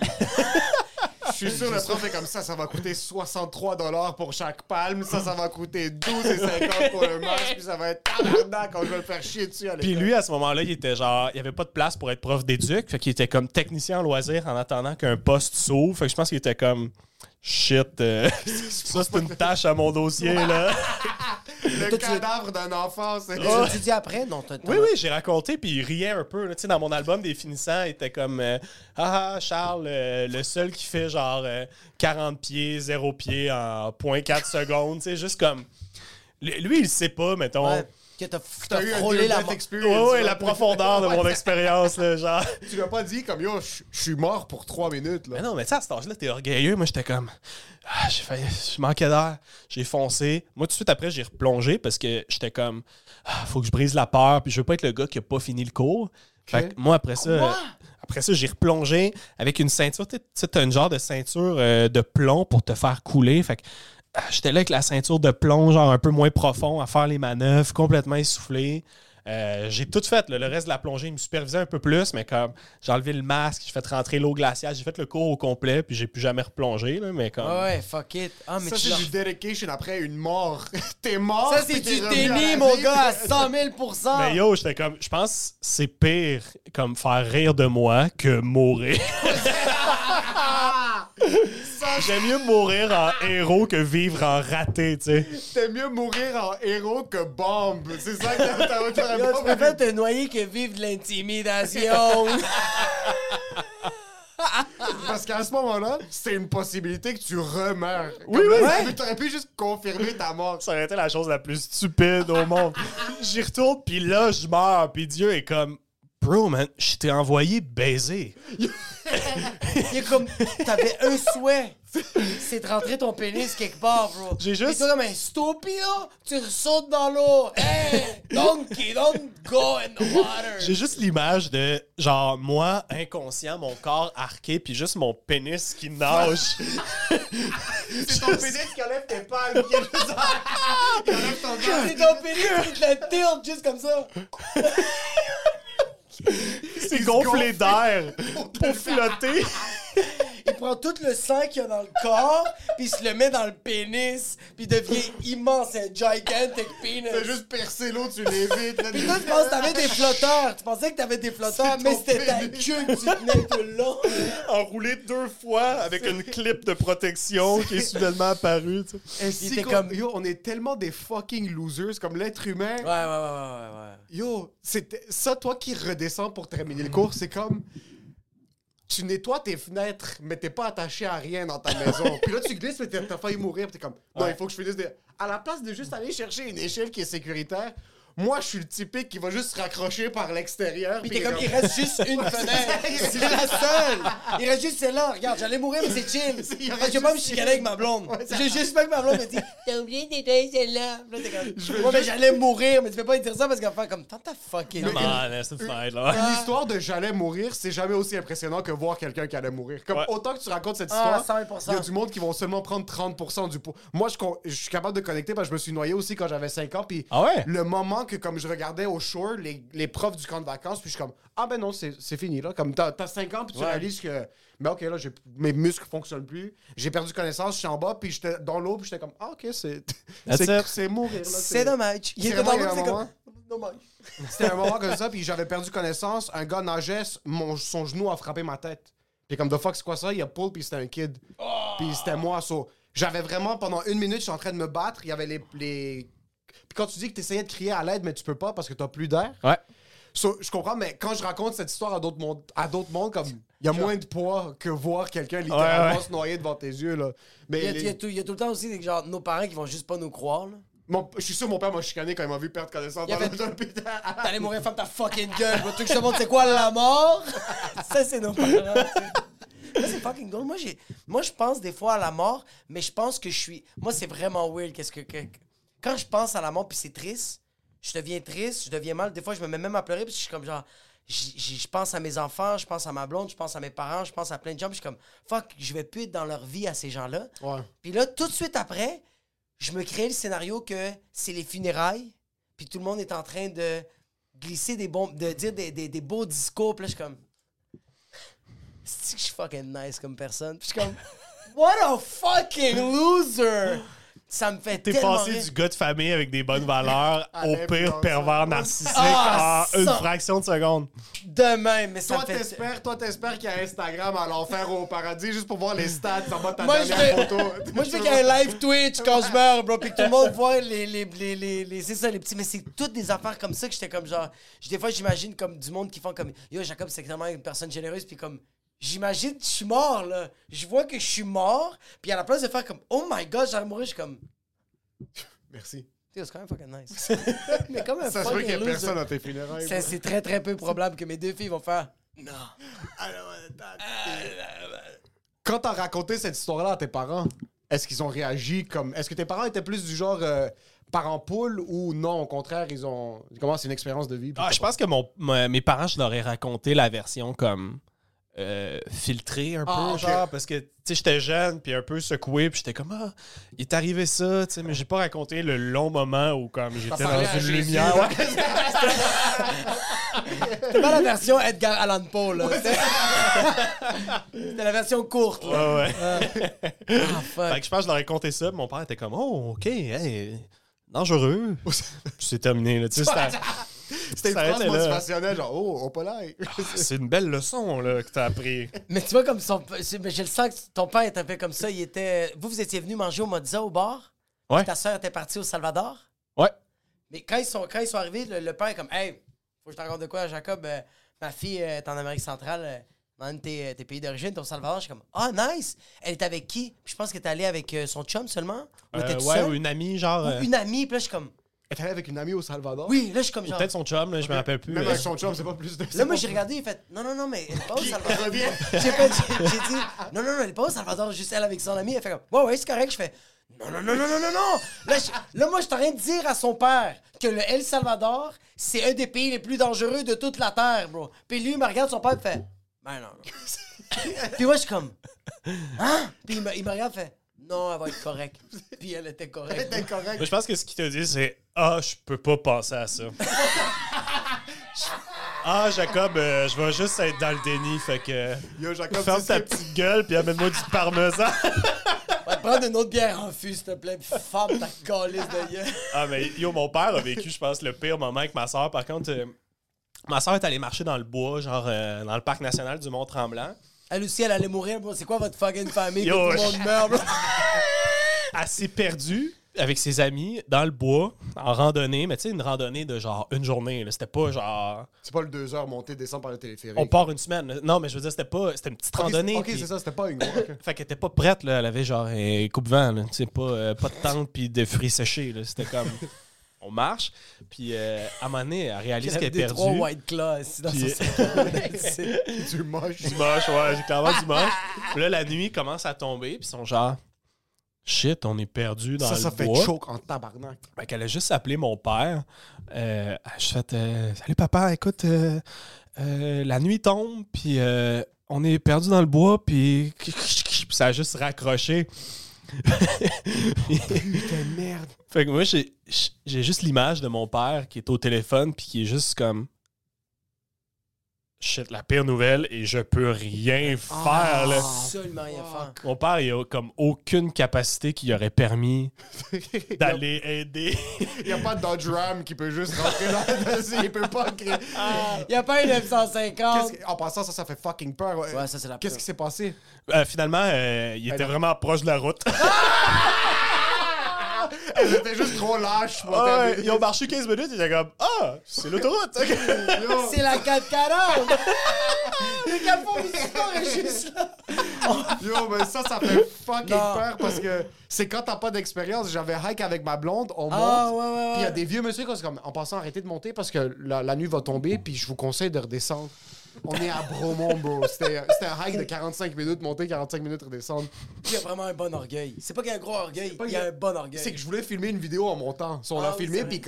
Je suis sûr, le prof est comme ça, ça va coûter 63 dollars pour chaque palme, ça, ça va coûter 12,50 pour le masque, puis ça va être tabarnak quand je vais le faire chier dessus à Puis lui, à ce moment-là, il était genre, il avait pas de place pour être prof d'éduc, fait qu'il était comme technicien en loisir en attendant qu'un poste s'ouvre. Fait que je pense qu'il était comme, shit, euh, ça c'est une tâche à mon dossier, là. Le Toi, tu- cadavre d'un enfant, c'est... L'as tu dit après? Non, t'as- t'as- Oui, oui, j'ai raconté, puis il riait un peu. là. Tu sais, dans mon album des finissants, il était comme euh, Ah, ah, Charles, euh, le seul qui fait genre euh, 40 pieds, 0 pieds en 0.4 secondes. Tu sais, juste comme. Lui, lui, il sait pas, mettons. Ouais, que t'as un frôlé la experience. Ouais, ouais, la profondeur de mon expérience, là, genre. Tu l'as pas dit comme yo, je suis mort pour 3 minutes là. Mais non, mais tu sais, à cet âge-là, t'es orgueilleux. Moi, j'étais comme. Ah, j'ai failli. Je manquais d'air. J'ai foncé. Moi, tout de suite après, j'ai replongé parce que j'étais comme. Ah, faut que je brise la peur. Puis je veux pas être le gars qui a pas fini le cours. Fait que moi, après ça. Après ça, j'ai replongé avec une ceinture. Tu sais, t'as une genre de ceinture euh, de plomb pour te faire couler. Fait que j'étais là avec la ceinture de plomb, genre un peu moins profond, à faire les manœuvres, complètement essoufflé. Euh, j'ai tout fait. là. Le reste de la plongée, il me supervisait un peu plus, mais comme j'ai enlevé le masque, j'ai fait rentrer l'eau glaciale, j'ai fait le cours au complet, puis j'ai plus jamais replongé. Là, mais comme. Ouais, fuck it. Ah, mais Ça, c'est du dedication après une mort. T'es mort. Ça, c'est du déni, mon vie. gars, à 100 000% Mais yo, j'étais comme. Je pense que c'est pire comme faire rire de moi que mourir. J'aime mieux mourir en héros que vivre en raté, tu sais. T'es mieux mourir en héros que bombe. C'est ça que t'as- t'as Yo, tu préfères te noyer que vivre de l'intimidation. Parce qu'à ce moment-là, c'est une possibilité que tu remeurs. Oui, Comme là, oui. t'aurais pu- T'aurais pu juste confirmer ta mort. Ça aurait été la chose la plus stupide au monde. J'y retourne, puis là, je meurs, puis Dieu est comme. Bro, man, je t'ai envoyé baiser. Il est comme, t'avais un souhait. C'est de rentrer ton pénis quelque part, bro. J'ai juste- toi, comme un stupido, tu sautes dans l'eau. Hey, donkey, don't go in the water. J'ai juste l'image de, genre, moi, inconscient, mon corps arqué, puis juste mon pénis qui nage. C'est ton pénis qui enlève tes palmes. Qui enlève ton. C'est ton pénis qui te la tilt juste comme ça. C'est gonflé d'air pour flotter. Il prend tout le sang qu'il y a dans le corps, puis il se le met dans le pénis, puis il devient immense, un gigantic penis. T'as juste percé l'eau, tu l'évites. là. Puis toi, tu penses que t'avais des flotteurs. Tu pensais que t'avais des flotteurs, C'est mais c'était ta queue que tu tenais tout le long. Enroulé deux fois avec une clip de protection qui est soudainement apparue. tu sais. Et si comme- Yo, on est tellement des fucking losers, comme l'être humain. Ouais, ouais, ouais, ouais, ouais. Yo, c'est ça, toi qui redescends pour terminer le cours, c'est comme. Tu nettoies tes fenêtres, mais t'es pas attaché à rien dans ta maison. puis là, tu glisses, mais t'as failli mourir. Puis t'es comme, non, il faut que je finisse de. À la place de juste aller chercher une échelle qui est sécuritaire, moi, je suis le typique qui va juste se raccrocher par l'extérieur. Puis puis t'es comme, il reste juste une fenêtre. C'est la seule. Il reste juste celle-là. Regarde, j'allais mourir, mais c'est chill. Il Parce que je vais pas me reste chicaner avec ma blonde. J'ai juste pas que ma blonde me dit, t'as oublié d'éteindre celle-là. Puis là, t'es comme, veux ouais, mais j'allais mourir, mais tu peux pas dire ça parce qu'elle va faire comme, tant ta fucking. Come on, fête, là. Une histoire de j'allais mourir, c'est jamais aussi impressionnant que voir quelqu'un qui allait mourir. Comme Ouais. autant que tu racontes cette Ah, histoire, 100%. il y a du monde qui vont seulement prendre 30% du poids. Moi, je, con- je suis capable de connecter parce que je me suis noyé aussi quand j'avais 5 ans. Puis Ah ouais? le moment que comme je regardais au shore les, les profs du camp de vacances, puis je suis comme ah ben non, c'est c'est fini là. Comme t'as, t'as 5 ans, puis tu Ouais. réalises que mais ok là, j'ai- mes muscles fonctionnent plus, j'ai perdu connaissance, je suis en bas, puis j'étais dans l'eau, puis j'étais comme ah ok c'est That's c'est, it. c'est mourir là. C'est dommage. Il C'est était dans vraiment l'eau, un c'est comme. Dommage. C'était un moment comme ça, puis j'avais perdu connaissance. Un gars nageait, mon, son genou a frappé ma tête. Puis comme, the fuck, c'est quoi ça? Il a pull, puis c'était un kid. Puis c'était moi, so. J'avais vraiment, pendant une minute, je suis en train de me battre. Il y avait les... les... Puis quand tu dis que tu essayais de crier à l'aide, mais tu peux pas parce que t'as plus d'air. Ouais. So, je comprends, mais quand je raconte cette histoire à d'autres mondes, à d'autres mondes, comme, il y a moins de poids que voir quelqu'un littéralement Ouais, ouais. se noyer devant tes yeux, là. Mais Il y, a, les- il y a tout, il y a tout le temps aussi des, genre, nos parents qui vont juste pas nous croire. Là. mon- je suis sûr mon père m'a chicané quand il m'a vu perdre connaissance dans fait- l'hôpital. T'allais mourir, ferme ta fucking gueule. Je veux que je te montre c'est quoi la mort. Ça, c'est nos parents. tu sais. Ça, c'est fucking cool. Moi, j'ai, moi, je pense des fois à la mort, mais je pense que je suis. Moi, c'est vraiment weird. Qu'est-ce que, que- Quand je pense à la mort, puis c'est triste, je deviens triste, je deviens mal. Des fois, je me mets même à pleurer, puis je suis comme genre. Je pense à mes enfants, je pense à ma blonde, je pense à mes parents, je pense à plein de gens, puis je suis comme, fuck, je vais plus être dans leur vie à ces gens-là. Ouais. Puis là, tout de suite après, je me crée le scénario que c'est les funérailles, puis tout le monde est en train de glisser des bons, de dire des, des, des beaux discours, puis là, je suis comme, c'est que je suis fucking nice comme personne? Puis je suis comme, what a fucking loser! Ça me fait T'es tellement passé rire. du gars de famille avec des bonnes valeurs À au l'influenceur. pire pervers narcissique Ah, en une ça. fraction de seconde. Demain, mais ça Toi, me fait... t'espères, toi, t'espères qu'il y a Instagram à l'enfer ou au paradis juste pour voir les stats en bas de ta Moi, je dernière veux, photo. moi, je veux qu'il y ait un live Twitch quand je meurs, bro, puis que tout le monde voit les, les, les, les, les- c'est ça, les petits, mais c'est toutes des affaires comme ça que j'étais comme genre, des fois, j'imagine comme du monde qui font comme, yo, Jacob, c'est extrêmement une personne généreuse, puis comme, j'imagine que je suis mort, là. Je vois que je suis mort, puis à la place de faire comme, oh my god, j'allais mourir, je suis comme, Merci. C'est quand même fucking nice. mais comme un Ça se peut qu'il y fucking ait loser. personne à tes funérailles. C'est c'est très très peu probable que mes deux filles vont faire, non. Quand t'as raconté cette histoire-là à tes parents, est-ce qu'ils ont réagi comme. Est-ce que tes parents étaient plus du genre euh, parents poule ou non, au contraire, ils ont. Comment c'est une expérience de vie? Ah, je pense que mon, mon- mes parents, je leur ai raconté la version comme euh, filtrée un peu, Ah, ok. genre, parce que, tu sais, j'étais jeune, puis un peu secoué, puis j'étais comme, ah, il est arrivé ça, tu sais, mais j'ai pas raconté le long moment où, comme, j'étais dans une lumière. ouais. C'était pas la version Edgar Allan Poe, là. C'était la version courte, là. Ouais, ouais. Ah, fuck. Fait que je pense que je leur ai conté ça, puis mon père était comme, oh, ok, hey, dangereux. C'est terminé, là, tu sais, c'était- une phrase motivationnelle, genre, oh, au polaire. c'est une belle leçon, là, que t'as appris. Mais tu vois, comme son. mais Je le sens que ton père était un peu comme ça. Il était. Vous, vous étiez venu manger au Mozza au bar? Ouais. Ta soeur était partie au Salvador? Ouais. Mais quand ils sont, quand ils sont arrivés, le, le père est comme Hey, faut que je te raconte de quoi, Jacob? euh, ma fille euh, est en Amérique centrale, euh, dans un de tes, tes pays d'origine, t'es au Salvador. Je suis comme Ah, nice. Elle est avec qui? Puis je pense qu'elle est allée avec euh, son chum seulement? Ou Euh, ouais, seule? ou une amie, genre. Ou euh, une amie. Puis là, je suis comme Elle allée avec une amie au Salvador. Oui, là, je suis comme ou genre. Peut-être son chum, là, je me rappelle plus. Même avec son chum, c'est pas plus de. Là, moi, j'ai regardé, il fait Non, non, non, mais elle est pas au Salvador. J'ai fait- j'ai- j'ai dit Non, non, non, elle est pas au Salvador, juste elle avec son ami. Elle fait comme Ouais, ouais, c'est correct. Je fais Non, non, non, non, non, non, non. Là, je- là, moi, je suis en train de dire à son père que le El Salvador, c'est un des pays les plus dangereux de toute la Terre, bro. Puis lui, il me regarde, son père, il fait Ben non. non. Puis moi, je suis comme Hein Puis il me, il me regarde, il fait Non, elle va être correcte. Puis elle était correcte. Je pense que ce qu'il te dit, c'est Ah, je peux pas penser à ça. ah, Jacob, euh, je vais juste être dans le déni, fait que. Yo, Jacob, Ferme ta petite gueule, puis amène-moi du parmesan. Va te prendre une autre bière en fût, s'il te plaît, puis ferme ta calice de gueule. ah, mais yo, mon père a vécu, je pense, le pire moment avec ma soeur. Par contre, euh, ma soeur est allée marcher dans le bois, genre euh, dans le parc national du Mont-Tremblant. Elle aussi, elle allait mourir, bro. C'est quoi votre fucking famille? Yo, que tout le monde meurt, bro. Elle s'est perdue avec ses amis dans le bois, en randonnée, mais tu sais, une randonnée de genre une journée. là. C'était pas genre. C'est pas le 2 heures monté, descendre par le téléphérique. On part une semaine. Non, mais je veux dire, c'était pas. C'était une petite Ok, randonnée. Ok, puis- c'est ça, c'était pas une grosse. ok. Fait qu'elle était pas prête, là. Elle avait genre un coupe-vent, là. Tu sais, pas, euh, pas de tente puis de fruits séchés, là. C'était comme. On marche, puis euh, à un moment donné, elle réalise qu'elle est des perdue. trois White Claw ici dans Puis- son cerveau. du moche. Du moche, ouais, j'ai clairement du moche. Puis là, la nuit commence à tomber, puis ils sont genre. Shit, on est perdu dans Ça, le ça fait bois. choke en tabarnak. Fait qu'elle a juste appelé mon père. Euh, je fait euh, Salut papa, écoute, euh, euh, la nuit tombe, puis on est perdu dans le bois, puis ça a juste raccroché. Putain de merde. Fait que moi, j'ai j'ai juste l'image de mon père qui est au téléphone puis qui est juste comme. Shit, la pire nouvelle et je peux rien faire. là. Absolument rien faire. Mon père, il a comme aucune capacité qui aurait permis d'aller aider. Il n'y a pas de Dodge Ram qui peut juste rentrer dans Il peut pas créer. Il n'y a pas un 950. Qu'est-ce que- En passant, ça, ça fait fucking peur. ouais. Ouais, ça, c'est la Qu'est-ce qui s'est passé? Euh, finalement, euh, il était vraiment proche de la route. Elles étaient juste trop lâches. pour Ah ouais, terminer. ils ont marché 15 minutes, ils étaient comme Ah, c'est l'autoroute. C'est la 440! Le capot Mississippi est juste là. Yo, mais ça, ça fait fucking Non. peur parce que c'est quand t'as pas d'expérience. J'avais hike avec ma blonde, on monte. Ah, ouais, ouais, ouais. Puis il y a des vieux monsieur qui sont comme, en passant, arrêtez de monter parce que la, la nuit va tomber, puis je vous conseille de redescendre. On est à Bromont, bro. C'était un hike de 45 minutes, monter 45 minutes, redescendre. Il y a vraiment un bon orgueil. C'est pas qu'il y a un gros orgueil, il y a un bon orgueil. C'est que je voulais filmer une vidéo en montant. So, on Ah l'a oui, filmé, puis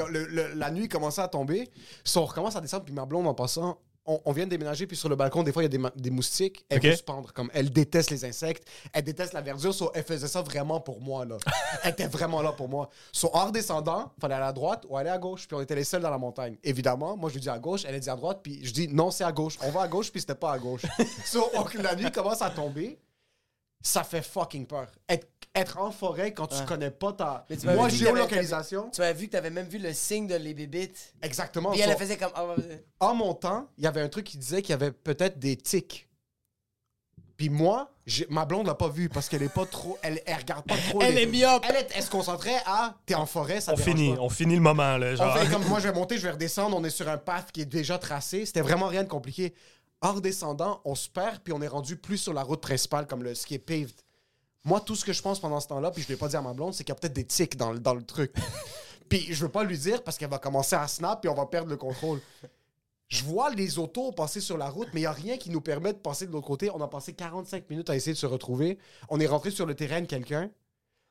la nuit commençait à tomber. So, on recommence à descendre, puis ma blonde, en passant, on, on vient de déménager, puis sur le balcon, des fois, il y a des, moustiques. Elle Ok. veut se pendre. Comme, elle déteste les insectes, elle déteste la verdure. So, elle faisait ça vraiment pour moi, là. elle était vraiment là pour moi. So, en redescendant, fallait aller à droite ou aller à gauche, puis on était les seuls dans la montagne. Évidemment, moi, je lui dis à gauche, elle a dit à droite, puis je dis non, c'est à gauche. On va à gauche, puis c'était pas à gauche. so, on- la nuit commence à tomber. Ça fait fucking peur. Être, être en forêt quand tu Ouais. connais pas ta. Mais tu Moi, géolocalisation. Tu m'avais vu que t'avais même vu le signe de les bébites. Exactement. Puis elle, So, faisait comme. Ouais, En montant, il y avait un truc qui disait qu'il y avait peut-être des tics. Puis moi, ma blonde l'a pas vu parce qu'elle est pas trop. Elle, elle regarde pas trop. Elle les- est myope. Elle, est- elle se concentrait à. T'es en forêt, ça On finit, pas. on finit le moment, là. On Genre. fait comme moi, je vais monter, je vais redescendre. On est sur un path qui est déjà tracé. C'était vraiment rien de compliqué. En redescendant, on se perd, puis on est rendu plus sur la route principale, comme le, ce qui est paved. Moi, tout ce que je pense pendant ce temps-là, puis je ne l'ai pas dit à ma blonde, c'est qu'il y a peut-être des tics dans, le- dans le truc. puis je veux pas lui dire parce qu'elle va commencer à snap, puis on va perdre le contrôle. Je vois les autos passer sur la route, mais il n'y a rien qui nous permet de passer de l'autre côté. On a passé 45 minutes à essayer de se retrouver. On est rentré sur le terrain de quelqu'un.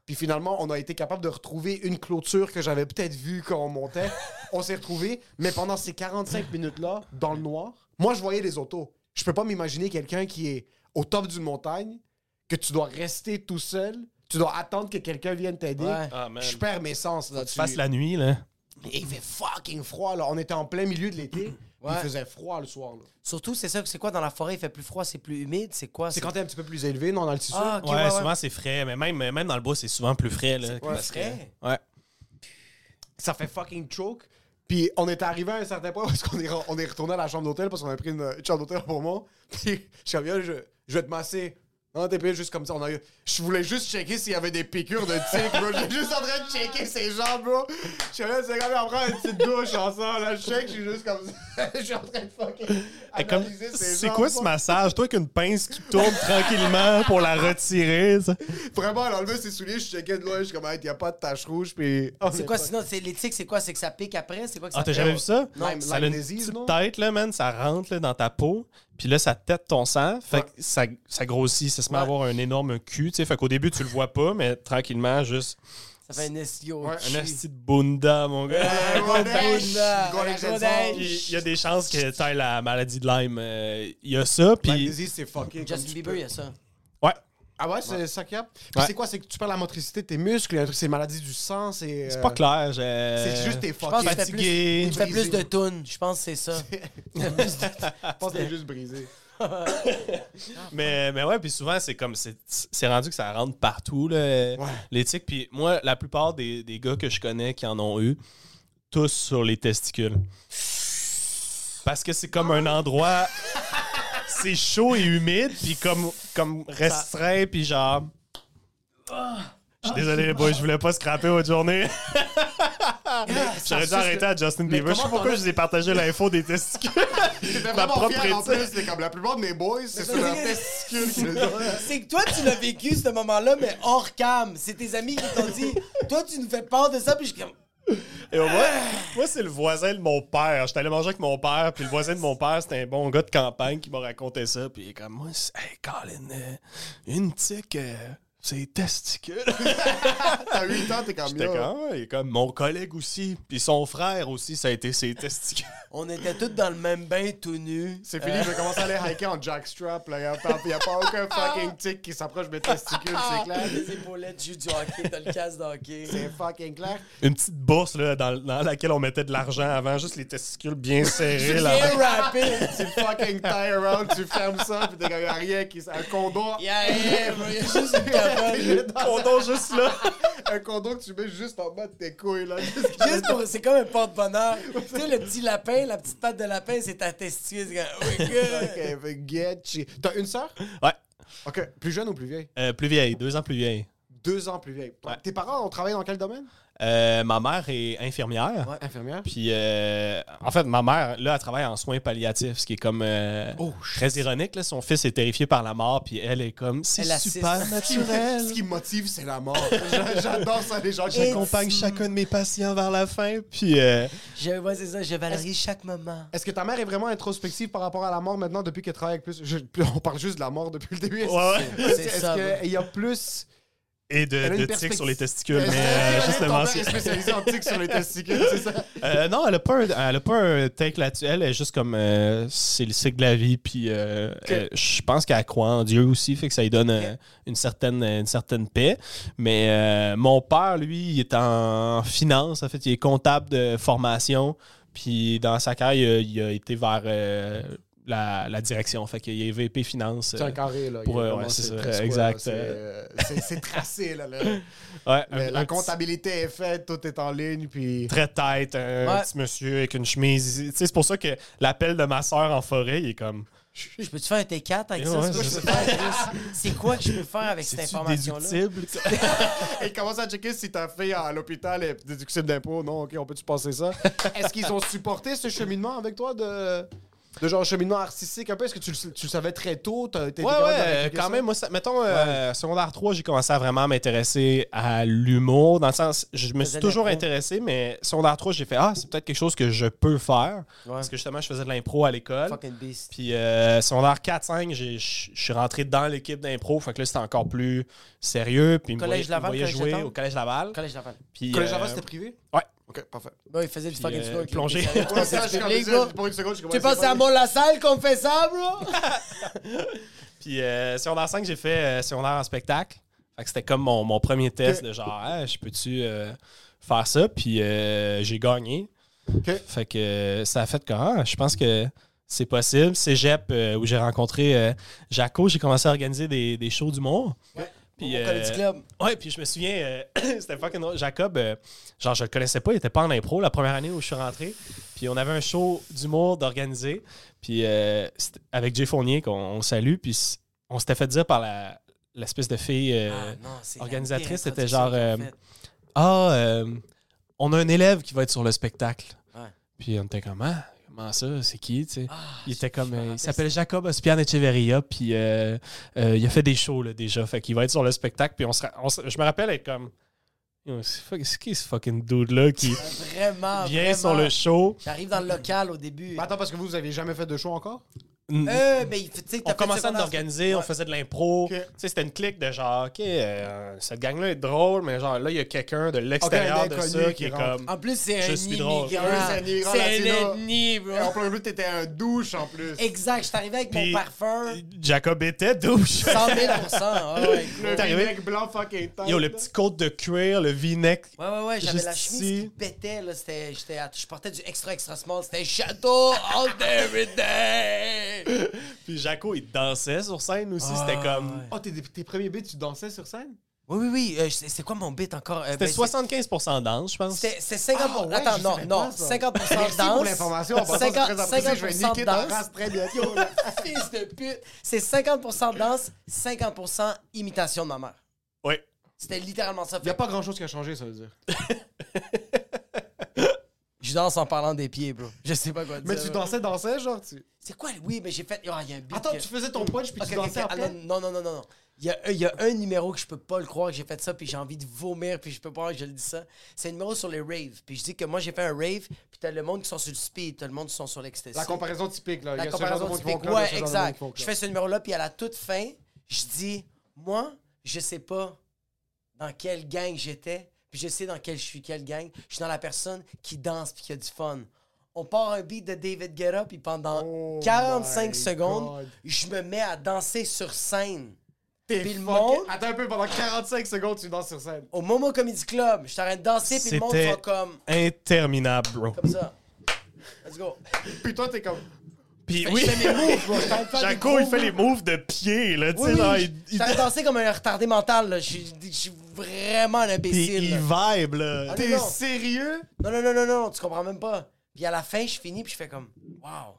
Puis finalement, on a été capable de retrouver une clôture que j'avais peut-être vue quand on montait. on s'est retrouvés. Mais pendant ces 45 minutes-là, dans le noir, moi, je voyais les autos. Je peux pas m'imaginer quelqu'un qui est au top d'une montagne, que tu dois rester tout seul, tu dois attendre que quelqu'un vienne t'aider. Ouais. Ah. Je perds mes sens Tu là-dessus. fasses la nuit, là. Et il fait fucking froid, là. On était en plein milieu de l'été. Ouais. Il faisait froid le soir, là. Surtout, c'est ça, c'est quoi dans la forêt, il fait plus froid, c'est plus humide, c'est quoi? C'est quand t'es un petit peu plus élevé, non, en altitude. Ah, ok, ouais, ouais, ouais. souvent c'est frais, mais même, même dans le bois, c'est souvent plus frais. Là, que- frais. Ouais. ça fait fucking choke. Puis on est arrivé à un certain point parce qu'on est, re- on est retourné à la chambre d'hôtel parce qu'on a pris une, une chambre d'hôtel pour moi. Puis je suis je, je vais te masser. Non, t'es payé juste comme ça. On a eu- je voulais juste checker s'il y avait des piqûres de tic, bro. J'étais juste en train de checker ses jambes, bro. Je suis là, c'est comme, on prend une petite douche ensemble. Là, je check, je suis juste comme ça. je suis en train de fucking. Comme- ses C'est quoi ce massage? Toi, avec une pince qui tourne tranquillement pour la retirer. ça? Vraiment, elle a enlevé ses souliers, je checkais de loin, je suis comme, hey, y a pas de tache rouge, puis. Oh, C'est quoi sinon? C'est l'éthique, c'est quoi? C'est que ça pique après? C'est quoi que ça Ah, t'as jamais vu ça? Non, ça a une petite tête, là, man. Ça rentre là, dans ta peau. Puis là, ça tête ton sang. Fait que ça, ça grossit. Ça se met à avoir un énorme cul. tu sais. Fait qu'au début, tu le vois pas, mais tranquillement, juste Ça fait un. Ouais, un asti de bunda, mon gars. Il y a des chances que tu aies la maladie de Lyme. Euh, Il y a ça, puis... Lyme disease, c'est fucking. comme Justin Bieber, il y a ça. Ouais. Ah ouais, c'est ça qu'il y a? Puis Ouais. c'est quoi? C'est que tu perds la motricité de tes muscles, il y a un truc, c'est maladie du sang, c'est. C'est euh, pas clair. j'ai- C'est juste tes fucking. tu fais plus, fatigué. tu fais plus de tunes. Je pense que c'est ça. Je pense que t'es juste brisé. Mais, mais ouais, puis souvent, c'est comme. C'est c'est rendu que ça rentre partout, là, les tics. Puis moi, la plupart des, des gars que je connais qui en ont eu, tous sur les testicules. Parce que c'est comme un endroit. C'est chaud et humide, puis comme, comme restreint, puis genre. Je suis désolé, les boys, je voulais pas scraper votre journée. J'aurais dû arrêter à Justin Bieber. Je sais pas pourquoi je vous ai partagé l'info des testicules. Ma propre fier en plus, c'est comme la plupart de mes boys, c'est sur c'est leur que- testicule qui les ont. C'est que toi, tu l'as vécu, ce moment-là, mais hors cam. C'est tes amis qui t'ont dit, toi, tu nous fais peur de ça, puis je suis comme, Et moi, moi c'est le voisin de mon père. J'étais allé manger avec mon père, puis le voisin de mon père, c'était un bon gars de campagne qui m'a raconté ça. Puis il est comme, moi, hey, Colin, euh, une tique, euh, ses testicules. T'as 8 ans, t'es comme J'étais yo. comme, ouais, comme mon collègue aussi. Puis son frère aussi, ça a été ses testicules. On était tous dans le même bain tout nus. C'est fini, je vais commencer à aller hiker en jackstrap. Là. Il n'y a, pas aucun fucking tic qui s'approche de mes testicules, c'est clair. Les épaulettes jouent du hockey, t'as le casque de hockey. C'est fucking clair. Une petite bourse là, dans, dans laquelle on mettait de l'argent avant, juste les testicules bien serrés. là. Bien rapide. Tu fucking tie around, tu fermes ça, puis t'es comme, y a rien qui. Un condom. Il y a rien, bro. Il y a juste une. Condom juste là. un condom que tu mets juste en bas de tes couilles, là. Juste pour- C'est comme un porte-bonheur. tu sais, le petit lapin, la petite patte de lapin, c'est ta testicule. C'est comme, oh. Ok, get you. T'as une sœur? Ouais. Ok, plus jeune ou plus vieille? Euh, plus vieille, deux ans plus vieille. Deux ans plus vieille. Ouais. Tes parents ont travaillé dans quel domaine? Euh, ma mère est infirmière. Infirmière. Puis, euh, en fait, ma mère, là, elle travaille en soins palliatifs, ce qui est comme euh, Oh, très ironique. Là. Son fils est terrifié par la mort, puis elle est comme, c'est Elle assiste. super naturel. Ce qui me motive, c'est la mort. J'a- J'adore ça, les gens qui J'accompagne chacun de mes patients vers la fin, puis... euh, Je, ouais, c'est ça, je valorise chaque moment. Est-ce que ta mère est vraiment introspective par rapport à la mort maintenant depuis qu'elle travaille avec plus. je- on parle juste de la mort depuis le début? Est-ce Ouais, ouais. Est-ce ça, qu'il y a plus. Et de, Elle de tics sur les testicules, mais euh, juste ton le père mentionner. est spécialisé en tics sur les testicules, c'est ça? Euh, non, elle a pas elle pas un take là-dessus. Elle est juste comme euh, c'est le cycle de la vie. Puis je pense qu'elle croit en Dieu aussi, fait que ça lui donne une certaine une certaine paix. Mais mon père, lui, il est en finance. En fait, il est comptable de formation. Puis dans sa carrière, il a, il a été vers la, la direction. Fait qu'il est VP finance. C'est un euh, carré, là. pour, euh, ouais, c'est ça, très square, exact, C'est euh. c'est- c'est tracé, là. là. ouais, Mais un- la un petit- comptabilité est faite, tout est en ligne, puis. très tête, un Ouais. petit monsieur avec une chemise. Tu sais, c'est pour ça que l'appel de ma soeur en forêt, il est comme. Je peux-tu faire un T4 avec Ouais, ça? C'est quoi, c'est je peux faire, Chris? C'est quoi que je peux faire avec cette information-là? Il commence à checker si ta fille à l'hôpital est déductible d'impôt. Non, ok, on peut-tu passer ça? Est-ce qu'ils ont supporté ce cheminement avec toi de, de genre cheminement artistique un peu? Est-ce que tu, le- tu le savais très tôt? T'as été Ouais, ouais, euh, quand ça? même, moi, ça- mettons, euh, secondaire 3, j'ai commencé à vraiment m'intéresser à l'humour, dans le sens, je me suis de toujours l'impro. intéressé, mais secondaire 3, j'ai fait, ah, c'est peut-être quelque chose que je peux faire, Ouais. parce que justement, je faisais de l'impro à l'école. Fucking beast. Puis euh, secondaire 4-5, j'ai- je je suis rentré dans l'équipe d'impro, fait que là, c'était encore plus sérieux, puis ils me Collège voyaient- ils me Laval, voyaient Collège jouer Laval? au Collège Laval. Collège Laval. Puis, Collège euh, Laval, c'était privé? Ouais. Ok, parfait. Bon, il faisait du fucking euh, snorkel. plongée. Il savait pas Ouais, c'est ça, du je suis public, comme bro. pour une seconde, je Tu penses c'est à moi la salle qu'on fait ça, bro? Puis euh, secondaire 5, j'ai fait euh, secondaire en spectacle. Fait que c'était comme mon, mon premier test de genre, Ah, je peux-tu euh, faire ça? Puis euh, j'ai gagné. Ok. Fait que euh, ça a fait que ah, je pense que c'est possible. Cégep, euh, où j'ai rencontré euh, Jaco, j'ai commencé à organiser des, des shows d'humour. Puis, euh, Club. Ouais, puis je me souviens, euh, c'était fucking drôle. Jacob, euh, genre, je le connaissais pas, il était pas en impro la première année où je suis rentré. Puis on avait un show d'humour d'organiser. Puis euh, avec Jay Fournier, qu'on on salue. Puis on s'était fait dire par la, l'espèce de fille. Ah, non, organisatrice, c'était genre. Ah, on a un élève qui va être sur le spectacle. Ouais. Puis on était comme, ah, comment ça, c'est qui, tu sais? Ah, Il était comme, euh, il s'appelle Jacob Ospian Echeverria, puis euh, euh, il a fait des shows là, déjà, fait qu'il va être sur le spectacle, puis on se, on se- je me rappelle être comme, c'est fuck- c'est qui ce fucking dude là qui Vraiment, vient vraiment. sur le show? J'arrive dans le local au début. Mais attends, parce que vous, vous aviez jamais fait de show encore? Euh, ben, on commençait à nous organiser, on faisait de l'impro. Ok. Tu sais, C'était une clique de genre, OK, euh, cette gang-là est drôle, mais genre là, il y a quelqu'un de l'extérieur de ça qui qui est comme. En plus, c'est Je un suis drôle. immigrant. C'est un ennemi, bro. En plein but, t'étais un douche en plus. Exact, je suis arrivé avec Puis- mon parfum. Jacob était douche. 100 000 Ah ouais, cool. Le v-neck blanc fucking tight. Yo, le petit côte de cuir, le v-neck. Ouais, ouais, ouais, j'avais la chemise ici. qui pétait, là. C'était, j'étais, à- je portais du extra extra small. C'était château all day, every day. Puis Jaco, il dansait sur scène aussi. Ah, C'était comme. ouais. Oh, tes, tes premiers beats, tu dansais sur scène? Oui, oui, oui. euh, c'est, quoi mon beat encore? Euh, C'était ben, 75% danse, je pense. c'est- C'était, c'est 50 Ah, ouais, Attends, non, non. pas ça. 50 Merci danse. pour l'information. En passant, c'est 50 très apprécié. Je vais 50% niquer ta danse. race très bientôt. Fils de pute. C'est 50% danse, 50% imitation de ma mère. Oui. C'était littéralement ça. Il n'y a pas grand-chose qui a changé, ça veut dire. Je danse en parlant des pieds, bro. Je sais pas quoi dire. Mais tu dansais, dansais, genre, tu... C'est quoi? Oui, mais j'ai fait. Oh, il y a un beat. Attends, que- tu faisais ton punch, puis Ok, tu ok, dansais ok. Ah, après? non, non, non, non, non. Il y, a, un- il y a un numéro que je peux pas le croire que j'ai fait ça, puis j'ai envie de vomir, puis je peux pas croire que je le dis ça. C'est un numéro sur les raves. Puis je dis que moi, j'ai fait un rave, puis t'as le monde qui sont sur le speed, t'as le monde qui sont sur l'ecstasy. La comparaison typique, là. Il y La a ce genre de comparaison monde qui vont au typique. club, il y a Ouais, ce genre de monde exact. qui vont au club. Je fais ce numéro-là, puis à la toute fin, je dis, moi, je sais pas dans quelle gang j'étais, puis je sais dans quelle je suis, quelle gang. Je suis dans la personne qui danse puis qui a du fun. On part un beat de David Guetta, puis pendant Oh 45 my secondes, God. je me mets à danser sur scène. T'es Puis le monde- Attends un peu, pendant 45 secondes, tu danses sur scène. Au Momo Comedy Club, je suis en train de danser, puis le monde va comme, interminable, bro. comme ça. Let's go. Puis toi, t'es comme. Puis oui, Jaco, il fait les moves. de pied, là, tu Oui, sais, genre, oui, il- de danser comme un retardé mental, là. Je suis vraiment un puis imbécile. il vibe, là. Ah, T'es sérieux? Non, non, non, non, non, tu comprends même pas. Puis à la fin, je finis, puis je fais comme, wow.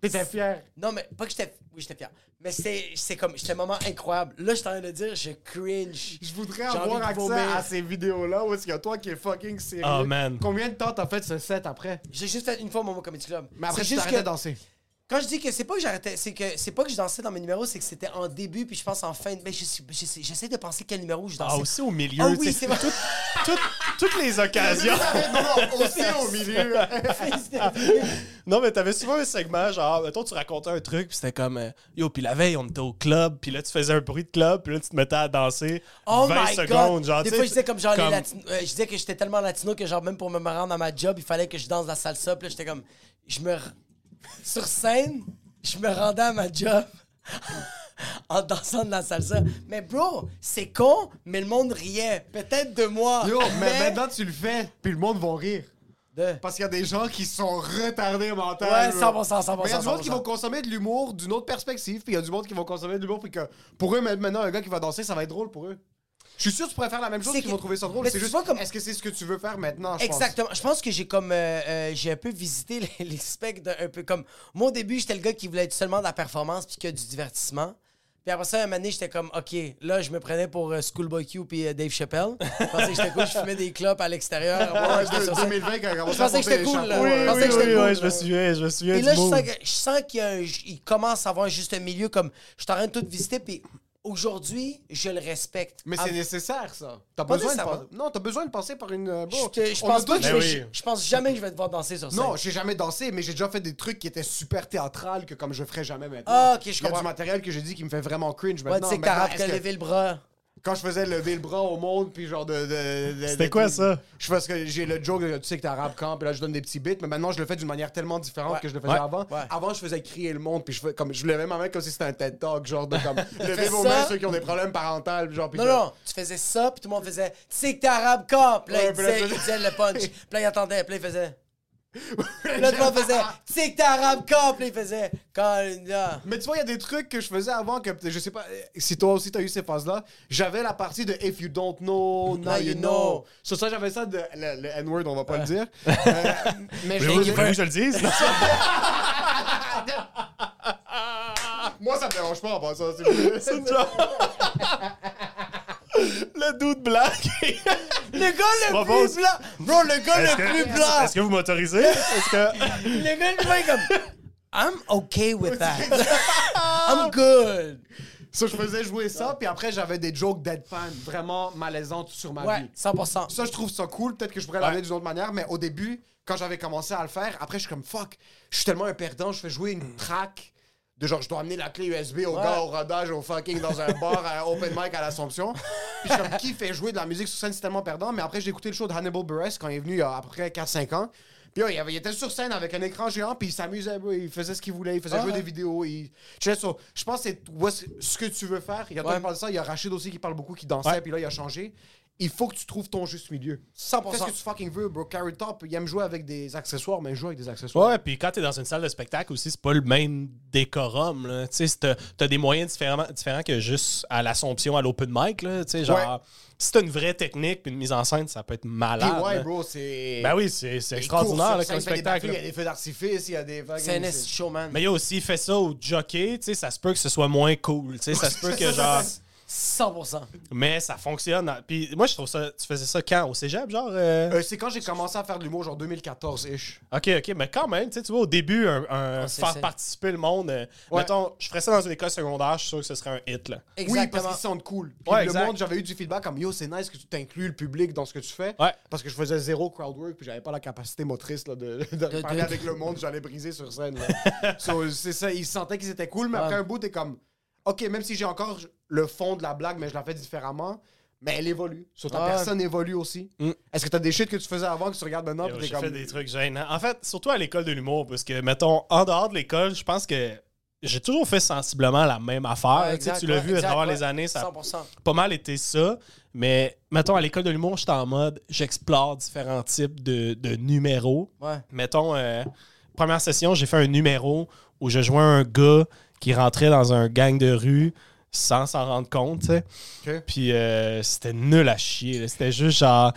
Puis t'es fier. Non, mais pas que j'étais. Oui, j'étais fier. Mais c'est c'est comme. C'était un moment incroyable. Là, je suis en train de dire, je cringe. Je voudrais avoir accès à ces vidéos-là où est-ce qu'il y a toi qui est fucking sérieux. Oh, man. Combien de temps t'as fait ce set après? J'ai juste fait une fois mon Comedy Club. Mais après, juste que- de danser. Quand je dis que c'est pas que j'arrêtais, c'est que c'est pas que je dansais dans mes numéros, c'est que c'était en début, puis je pense en fin. Mais je sais- j'essaie de penser quel numéro je dansais. Ah, aussi au milieu, Ah tu oui, sais. c'est vrai. Toutes- toutes les occasions. non, aussi au milieu. Non, mais t'avais souvent un segment, genre, mettons, tu racontais un truc, puis c'était comme, euh, yo, puis la veille, on était au club, puis là, tu faisais un bruit de club, puis là, tu te mettais à danser Oh 20 my secondes, god! genre, Des tu fois, sais, je disais comme genre les euh, je disais que j'étais tellement latino que genre même pour me rendre à ma job, il fallait que je danse la salsa. Puis là, j'étais comme. Je me. Sur scène, je me rendais à ma job en dansant de la salsa. Mais bro, c'est con, mais le monde riait. Peut-être de moi. Yo, mais maintenant tu le fais, puis le monde va rire. De- Parce qu'il y a des gens qui sont retardés mentaux. Ouais, bro. 100%, 100%, Mais il y a du monde 100%. qui vont consommer de l'humour d'une autre perspective, puis il y a du monde qui vont consommer de l'humour, puis que pour eux, maintenant, un gars qui va danser, ça va être drôle pour eux. Je suis sûr que tu pourrais faire la même chose, qu'ils que- vont trouver ça drôle. C'est juste, comme- est-ce que c'est ce que tu veux faire maintenant, je pense? Exactement. Je pense que j'ai comme euh, euh, j'ai un peu visité les, les spectres d'un un peu comme moi au début j'étais le gars qui voulait être seulement de la performance puis que du divertissement. Puis après ça, un moment donné, j'étais comme, OK, là, je me prenais pour euh, Schoolboy Q puis euh, Dave Chappelle. Je pensais que j'étais cool, je fumais des clopes à l'extérieur. Ouais, Ouais, j'étais de- sur scène. 2020, quand on Je commence pensais que j'étais cool, là. Oui, Je pensais que j'étais oui, cool, ouais, je me souviens, je me souviens Et là, je sens, que, je sens qu'il un- commence à avoir un juste milieu, comme je suis en train de tout visiter, puis aujourd'hui, je le respecte. Mais c'est nécessaire, ça. T'as Pas besoin de nécessairement. passer... Non, t'as besoin de passer par une... euh, je, bon, te- je on a pense pas tous- que je, Ben vais- oui. je pense jamais que je vais devoir danser sur scène. Non, j'ai jamais dansé, mais j'ai déjà fait des trucs qui étaient super théâtrales que comme je ferais jamais maintenant. Ah, ok, je Il y a comprends. du matériel que j'ai dit qui me fait vraiment cringe Ouais, maintenant. tu sais que Maintenant, t'arabes est-ce qu'à que- lever le bras. Quand je faisais lever le bras au monde, puis genre de. de- de- C'était quoi ça? Je fais parce que j'ai le joke, de, tu sais que t'es arabe camp, puis là je donne des petits bits, mais maintenant je le fais d'une manière tellement différente Ouais. que je le faisais Ouais. avant. Ouais. Avant, je faisais crier le monde, puis je, fais, comme, je levais ma main comme si c'était un TED Talk, genre de comme. lever vos mains ceux qui ont des problèmes parentaux, genre. puis Non, que- non, tu faisais ça, puis tout le monde faisait Tu sais que t'es arabe camp. Puis là, Ouais, il, disait, il disait le punch. Puis là, il attendait, puis là, il faisait. Là, tout le monde faisait t'es arabe il faisait là. Mais tu vois, il y a des trucs que je faisais avant que je sais pas euh, si toi aussi t'as eu ces phases-là. J'avais la partie de If you don't know, now, you know. Sur ça, j'avais ça de le, le N-word, on va pas le dire. Euh, mais je que je le dise? Moi, ça me dérange pas en passant. C'est une Le doute blanc. Le gars le propose- plus blanc. Bro, le gars Est-ce le que, plus blanc. est-ce que vous m'autorisez? Est-ce que... Le gars le plus comme I'm okay with that. I'm good. Ça, je faisais jouer ça, puis après, j'avais des jokes deadpan vraiment malaisantes sur ma Ouais, vie. 100%. Ça, je trouve ça cool. Peut-être que je pourrais l'amener d'une autre manière, mais au début, quand j'avais commencé à le faire, après, je suis comme fuck, je suis tellement un perdant, je fais jouer une track de genre, je dois amener la clé USB au Ouais. gars au rodage, au fucking dans un bar à open mic à l'Assomption. Puis je suis comme, qui fait jouer de la musique sur scène, c'est tellement perdant. Mais après, j'ai écouté le show de Hannibal Buress quand il est venu il y a à peu près 4-5 ans. Puis il, avait- il était sur scène avec un écran géant, puis il s'amusait, il faisait ce qu'il voulait, il faisait Ah jouer ouais. des vidéos. Il... Je je pense que c'est ce que tu veux faire. Il y a toi qui parle de ça, il y a Rachid aussi qui parle beaucoup, qui dansait, puis là, il a changé. Il faut que tu trouves ton juste milieu. 100%. Qu'est-ce que tu fucking veux, bro? Carrot Top, il aime jouer avec des accessoires, mais il joue avec des accessoires. Ouais, puis quand t'es dans une salle de spectacle aussi, c'est pas le même décorum. Là. Tu sais, c'est- t'as, t'as des moyens différents, différents que juste à l'Assomption, à l'open mic. Là. Tu sais, genre, Ouais. si t'as une vraie technique puis une mise en scène, ça peut être Puis malade. ouais, là. bro, c'est. Ben oui, c'est, c'est Il extraordinaire là, comme il spectacle. Il y a des feux d'artifice, il y a des. C'est un showman. Mais yo, s'il fait ça au jockey, tu sais, ça se peut que ce soit moins cool. Tu sais, ça se peut que genre. 100%. Mais ça fonctionne. Puis moi, je trouve ça. Tu faisais ça quand? Au cégep, genre euh? Euh, c'est quand j'ai commencé à faire de l'humour, genre 2014-ish. Ok, ok, mais quand même, tu sais, tu vois, au début, un, Ah, faire participer le monde. euh, Ouais. Mettons, je ferais ça dans une école secondaire, je suis sûr que ce serait un hit, là. Oui, Exactement. parce qu'ils sentent cool. Puis Ouais, le exact. monde, j'avais eu du feedback comme yo, c'est nice que tu t'inclues le public dans ce que tu fais. Ouais. Parce que je faisais zéro crowd work, puis j'avais pas la capacité motrice là, de, de De- parler de- avec le monde, j'allais briser sur scène. So, c'est ça, ils sentaient qu'ils étaient cool, mais après un bout, t'es comme ok, même si j'ai encore le fond de la blague, mais je la fais différemment. Mais elle évolue. Sur ta Ouais. personne évolue aussi. Mm. Est-ce que t'as des shit que tu faisais avant que tu regardes maintenant? J'ai comme... fait des trucs gênants. En fait, surtout à l'école de l'humour, parce que, mettons, en dehors de l'école, je pense que j'ai toujours fait sensiblement la même affaire. Ouais, Tu exact, tu l'as ouais, vu à travers ouais. les années, ça a 100%. pas mal été ça. Mais, mettons, à l'école de l'humour, j'étais en mode, j'explore différents types de, de numéros. Ouais. Mettons, euh, première session, j'ai fait un numéro où je jouais un gars qui rentrait dans un gang de rue sans s'en rendre compte, tu sais. Ok. Puis euh, c'était nul à chier. là. C'était juste genre.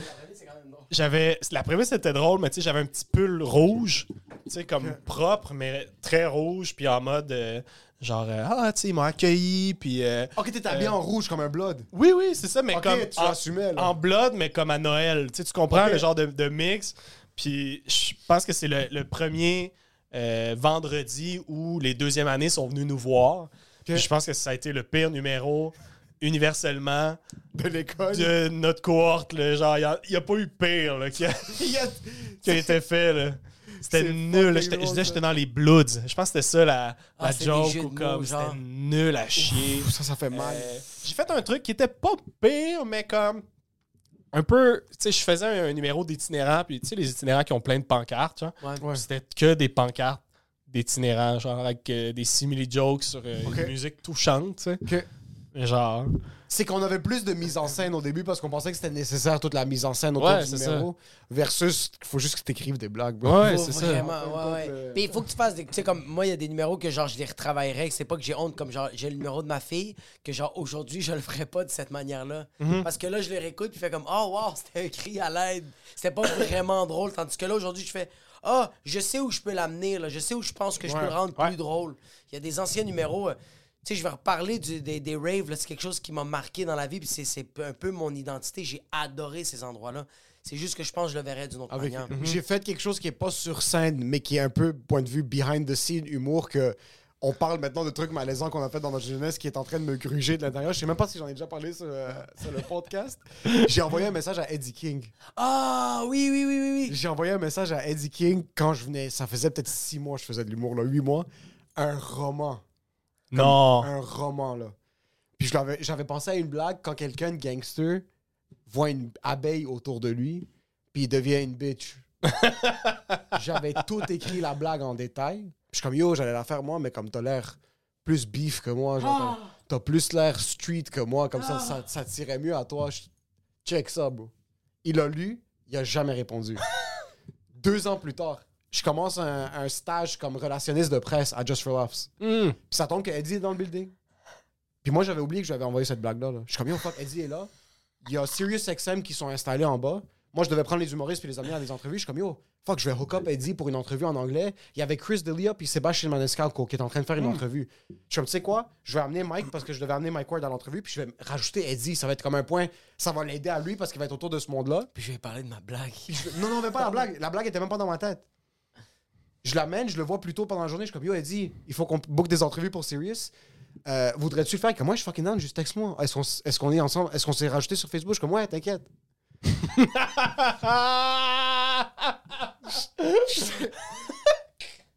J'avais. La prémisse était drôle, mais tu sais, j'avais un petit pull rouge, tu sais, comme propre, mais très rouge, puis en mode. euh, genre, euh, ah, tu sais, ils m'ont accueilli, puis. Ok, t'es habillé en rouge comme un blood. oui, oui, c'est ça, mais comme. tu en, là. en blood, mais comme à Noël. Tu sais, tu comprends le genre de, de mix. Puis je pense que c'est le, le premier vendredi où les deuxièmes années sont venus nous voir. Je pense que ça a été le pire numéro universellement De l'école. de notre cohorte. là. Genre, il n'y a, pas eu pire là, qui, a, qui été fait. là. C'était nul. Je disais j'étais dans les Bloods. Je pense que c'était ça la, Ah, la joke ou comme c'était nul à chier. Ça, ça fait mal. Euh, j'ai fait un truc qui était pas pire, mais comme un peu. Tu sais, je faisais un, un numéro d'itinérant, puis tu sais, les itinérants qui ont plein de pancartes, genre. Ouais. Ouais. C'était que des pancartes d'itinérants, genre avec euh, des simili-jokes sur euh, Ok. une musique touchante, tu sais. Ok. Genre. C'est qu'on avait plus de mise en scène au début parce qu'on pensait que c'était nécessaire toute la mise en scène autour Ouais, du c'est numéro. Versus, il faut juste que t'écrives des blagues, bro. Ouais, Faut c'est ça. vraiment, ouais, ouais. le- Puis il faut que tu fasses des. Tu sais, comme moi, il y a des numéros que genre je les retravaillerais. que C'est pas que j'ai honte, comme genre j'ai le numéro de ma fille, que genre aujourd'hui je le ferais pas de cette manière-là. Mhm. Parce que là, je le réécoute, puis fait comme Oh wow, c'était un cri à l'aide. C'était pas vraiment drôle. Tandis que là, aujourd'hui, je fais Ah, je sais où je peux l'amener, là. Je sais où je pense que je peux le rendre ouais. plus drôle. Il y a des anciens numéros. euh, tu sais, je vais reparler du- des, des raves, là. C'est quelque chose qui m'a marqué dans la vie, puis c'est- c'est un peu mon identité. J'ai adoré ces endroits-là. C'est juste que je pense que je le verrais d'une autre Avec- manière. J'ai fait quelque chose qui est pas sur scène, mais qui est un peu point de vue behind the scene humour que on parle maintenant de trucs malaisants qu'on a fait dans notre jeunesse qui est en train de me gruger de l'intérieur. Je sais même pas si j'en ai déjà parlé sur, euh, sur le podcast. J'ai envoyé un message à Eddie King. Ah oui, oui, oui, oui, oui. J'ai envoyé un message à Eddie King quand je venais. Ça faisait peut-être six mois que je faisais de l'humour, là, huit mois. Un roman. Non. Un roman, là. Puis j'avais pensé à une blague quand quelqu'un de gangster voit une abeille autour de lui, puis il devient une bitch. J'avais tout écrit la blague en détail. Je suis comme, yo, j'allais la faire moi, mais comme t'as l'air plus beef que moi, genre, t'as- t'as plus l'air street que moi, comme ça, ça, ça tirait mieux à toi. Je- Check ça, bro. Il a lu, il a jamais répondu. Deux ans plus tard, je commence un, un stage comme relationniste de presse à Just for Laughs. Hmm. Puis ça tombe que Eddie est dans le building. Puis moi, j'avais oublié que j'avais envoyé cette blague-là. là. Je suis comme, yo, fuck, Eddie est là. Il y a SiriusXM qui sont installés en bas. Moi, je devais prendre les humoristes puis les amener à des entrevues. Je suis comme, yo, fuck, je vais hook up Eddie pour une entrevue en anglais. Il y avait Chris D'Elia puis Sébastien Maniscalco qui est en train de faire une entrevue. Je suis comme, tu sais quoi, je vais amener Mike parce que je devais amener Mike Ward à l'entrevue. Puis je vais rajouter Eddie. Ça va être comme un point. Ça va l'aider à lui parce qu'il va être autour de ce monde-là. Puis je vais parler de ma blague. Non, non, mais pas la blague. La blague était même pas dans ma tête. Je l'amène, je le vois plus tôt pendant la journée. Je suis comme, yo, Eddie, il faut qu'on book des entrevues pour Sirius. Euh, Voudrais-tu le faire? Comme moi, je suis fucking down, juste texte-moi. Est-ce qu'on est, qu'on est ensemble? Est-ce qu'on s'est rajouté sur Facebook? Je suis comme, ouais, t'inquiète.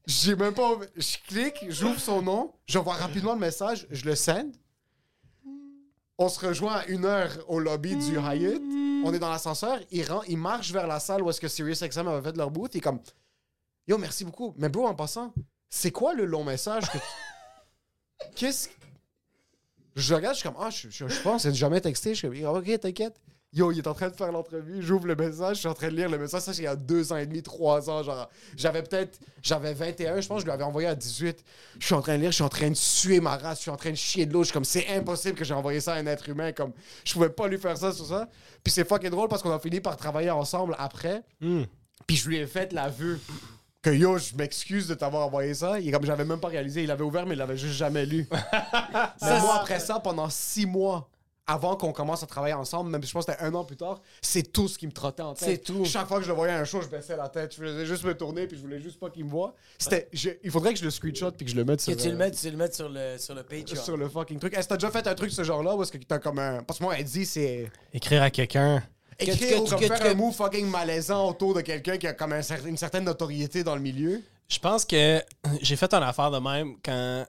J'ai même pas. Je clique, j'ouvre son nom, j'envoie rapidement le message, je le send. On se rejoint à une heure au lobby du Hyatt. On est dans l'ascenseur. Il, rend, il marche vers la salle où est-ce que SiriusXM avait fait leur boot. Il est comme Yo, merci beaucoup. Mais bro, en passant, c'est quoi le long message Qu'est-ce. Je regarde, je suis comme Ah, je, je, je pense, c'est jamais texté. Je suis comme Ok, t'inquiète. Yo, il est en train de faire l'entrevue, j'ouvre le message, je suis en train de lire le message. Ça, c'est il y a deux ans et demi, trois ans. Genre, j'avais peut-être, j'avais 21, je pense, je lui avais envoyé à 18. Je suis en train de lire, je suis en train de suer ma race, je suis en train de chier de l'eau. Je suis comme, c'est impossible que j'ai envoyé ça à un être humain. Comme, je pouvais pas lui faire ça sur ça. Puis c'est fucking drôle parce qu'on a fini par travailler ensemble après. Puis je lui ai fait l'aveu que yo, je m'excuse de t'avoir envoyé ça. Est comme, j'avais même pas réalisé. Il avait ouvert, mais il l'avait juste jamais lu. Mais moi, après ça, pendant six mois, avant qu'on commence à travailler ensemble, même je pense que c'était un an plus tard, c'est tout ce qui me trottait en tête. C'est tout. Chaque fois que je le voyais à un show, je baissais la tête. Je faisais juste me tourner, puis je voulais juste pas qu'il me voie. C'était, je- il faudrait que je le screenshot puis que je le mette Que sur, tu le euh, mettes, tu le mettes sur le, sur le Patreon. sur le fucking truc. Est-ce que t'as déjà fait un truc de ce genre-là ou est-ce que t'as comme un. Parce que moi, elle dit, c'est. Écrire à quelqu'un. Écrire que- ou comme que- faire que- un move fucking malaisant autour de quelqu'un qui a comme un une certaine notoriété dans le milieu? Je pense que j'ai fait une affaire de même quand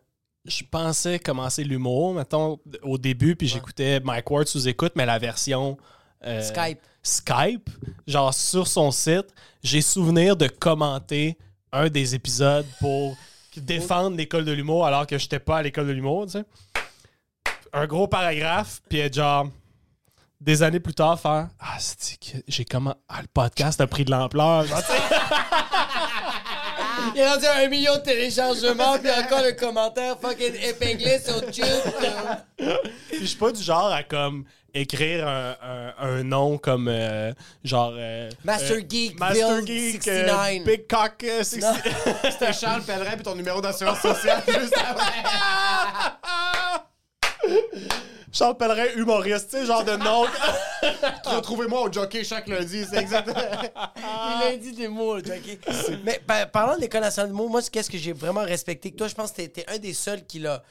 je pensais commencer l'humour, mettons, au début, puis j'écoutais Mike Ward sous écoute, mais la version. euh, Skype. Skype, genre sur son site, j'ai souvenir de commenter un des épisodes pour défendre l'école de l'humour alors que j'étais pas à l'école de l'humour, tu sais. Un gros paragraphe, puis être genre des années plus tard faire ah c'est que j'ai comment ah, le podcast a pris de l'ampleur. Il est rendu à un million de téléchargements, puis encore le commentaire fucking épinglé sur YouTube. Puis je suis pas du genre à comme écrire un, un- un nom comme euh, genre euh, Master euh, Geek, Master Bill Geek 69. euh, Big Cock euh, 69. C'était Charles Pellerin puis ton numéro d'assurance sociale juste après. Charles Pellerin humoriste, tu sais, genre de nom. Retrouvez-moi au jockey chaque lundi, c'est exactement. Il a dit des mots, là, ok? Mais par- parlant de l'École nationale de mots, moi, c'est qu'est-ce que j'ai vraiment respecté toi, je pense que t'es- un des seuls qui l'a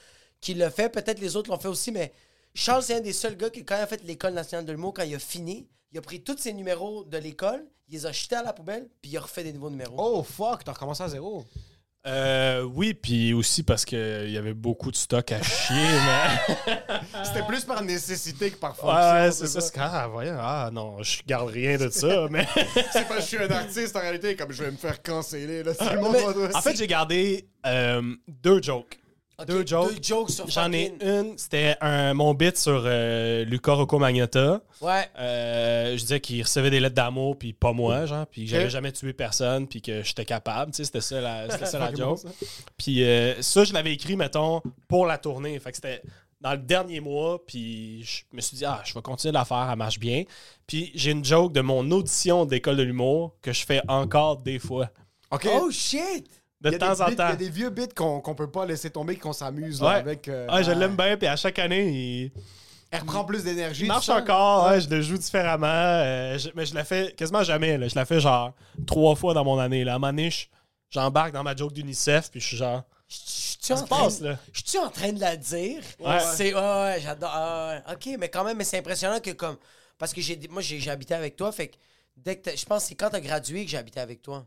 qui l'a fait. Peut-être les autres l'ont fait aussi, mais Charles, c'est un des seuls gars qui, quand il a fait l'École nationale de l'humour, quand il a fini, il a pris tous ses numéros de l'école, il les a jetés à la poubelle, puis il a refait des nouveaux numéros. Oh fuck, t'as recommencé à zéro. Euh, oui, puis aussi parce qu'il y avait beaucoup de stock à chier, mais. C'était plus par nécessité que par fonction. ouais, c'est ça. c'est- Ah, voyons. Ah, non, je garde rien de ça, mais. C'est pas que je suis un artiste en réalité, comme je vais me faire canceller là. Tout le monde Mais- va- En fait, j'ai gardé euh, deux jokes. Deux jokes. Deux jokes sur J'en ai une, c'était un, mon bit sur euh, Luca Rocco Magnotta. Ouais. Euh, je disais qu'il recevait des lettres d'amour, puis pas moi, genre, puis que j'avais jamais tué personne, puis que j'étais capable, tu sais, c'était ça la, c'était ça la joke. Puis euh, ça, je l'avais écrit, mettons, pour la tournée. Fait que c'était dans le dernier mois, puis je me suis dit, ah, je vais continuer de la faire, elle marche bien. Puis j'ai une joke de mon audition d'école de l'humour que je fais encore des fois, Ok. Oh shit! De Il y a temps des en bits- Il y temps. a des vieux bits qu'on qu'on peut pas laisser tomber, qu'on s'amuse Ouais. avec. euh, Ah, je l'aime bien, puis à chaque année, il, Elle reprend plus d'énergie. marche encore, ouais, je le joue différemment, euh, je- mais je la fais quasiment jamais. là. Je la fais genre trois fois dans mon année. Là. À un moment donné, je- j'embarque dans ma joke d'UNICEF, puis je suis genre, Je suis ça en se train passe, de- là. Je suis en train de la dire. Ouais. C'est ouais, ouais, j'adore. ah. Ok, mais quand même, mais c'est impressionnant que comme parce que j'ai moi j'ai habité avec toi, fait que dès que je pense que c'est quand t'as gradué que j'ai habité avec toi.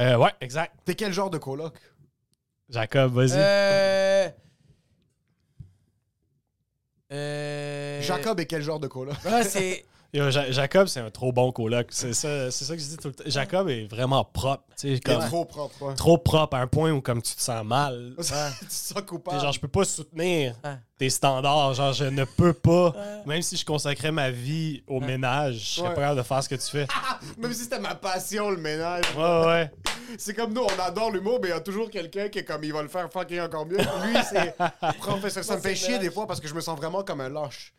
Euh, ouais, exact. T'es quel genre de coloc? Jacob, vas-y. Euh. Euh. Jacob est quel genre de coloc? C'est. Yo, Ja- Jacob, c'est un trop bon coloc. C'est ça, c'est ça que je dis tout le temps. Jacob est vraiment propre. tu sais, Il est Comme, trop propre. ouais. Trop propre à un point où comme tu te sens mal. tu te sens coupable. Genre, je peux pas soutenir Ouais. Tes standards. Genre, je ne peux pas. Même si je consacrais ma vie au ménage, je serais Ouais. pas capable de faire ce que tu fais. Même si c'était ma passion, le ménage. Ouais, ouais. C'est comme nous, on adore l'humour, mais il y a toujours quelqu'un qui est comme, il va le faire fucking encore mieux. Lui, c'est professeur. Ça me fait chier des fois parce que je me sens vraiment comme un lâche.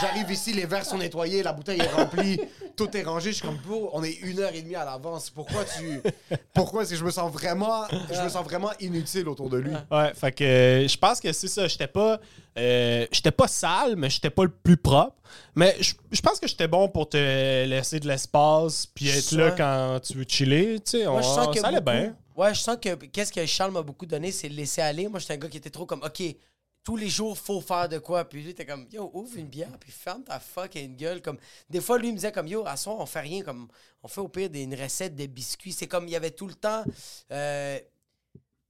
J'arrive ici, les verres sont nettoyés, la bouteille est remplie, tout est rangé. Je suis comme, bro, on est une heure et demie à l'avance. Pourquoi tu. Pourquoi c'est je me sens vraiment. Je me sens vraiment inutile autour de lui. Ouais, fait que euh, je pense que c'est ça. J'étais pas, euh, j'étais pas sale, mais j'étais pas le plus propre. Mais je pense que j'étais bon pour te laisser de l'espace puis être là quand tu veux chiller. Tu sais, on, Moi, je sens que ça allait beaucoup- bien. Ouais, je sens que qu'est-ce que Charles m'a beaucoup donné, c'est le laisser aller. Moi, j'étais un gars qui était trop comme, OK, tous les jours, faut faire de quoi. Puis lui, t'es comme, yo, ouvre une bière, puis ferme ta fucking gueule. Comme, des fois, lui, il me disait comme, yo, à soir, on fait rien. Comme, on fait au pire des, une recette de biscuits. C'est comme, il y avait tout le temps. euh,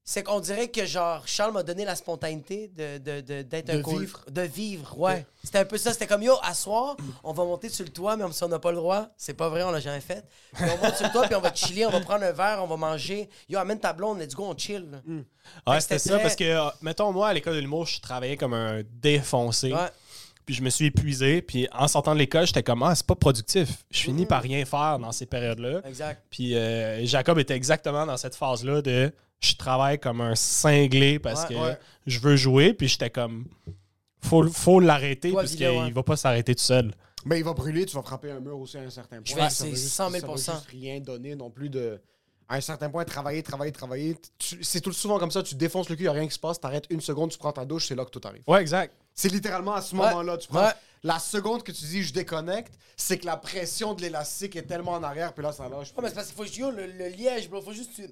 c'est qu'on dirait que, genre, Charles m'a donné la spontanéité de, de, de- d'être De un vivre. De vivre, ouais. C'était un peu ça. C'était comme, yo, à soir, on va monter sur le toit, même si on n'a pas le droit. C'est pas vrai, on l'a jamais fait. Puis on monte sur le toit, puis on va chiller, on va prendre un verre, on va manger. Yo, amène ta blonde, let's go, on chill. là. Ouais, c'était c'était ça très- parce que, euh, mettons, moi, à l'école de l'humour, je travaillais comme un défoncé. Ouais. Puis je me suis épuisé. Puis en sortant de l'école, j'étais comme, ah, c'est pas productif. Je Mm. finis par rien faire dans ces périodes-là. Exact. Puis euh, Jacob était exactement dans cette phase-là de je travaille comme un cinglé parce Ouais, que ouais. je veux jouer. Puis j'étais comme, faut, faut l'arrêter parce qu'il ouais. va pas s'arrêter tout seul. Mais il va brûler, tu vas frapper un mur aussi à un certain point. Je vais- Ça c'est va juste- 100 000 ça va juste rien donner non plus de. À un certain point, travailler, travailler, travailler. C'est tout souvent comme ça, tu défonces le cul, il a rien qui se passe, t'arrêtes une seconde, tu prends ta douche, c'est là que tout arrive. Ouais, exact. C'est littéralement à ce Ouais. moment-là. Tu prends Ouais. la seconde que tu dis je déconnecte, c'est que la pression de l'élastique est tellement en arrière, puis là ça lâche. Ouais, mais c'est parce qu'il faut yo, le, le liège, bro. Faut juste. tu-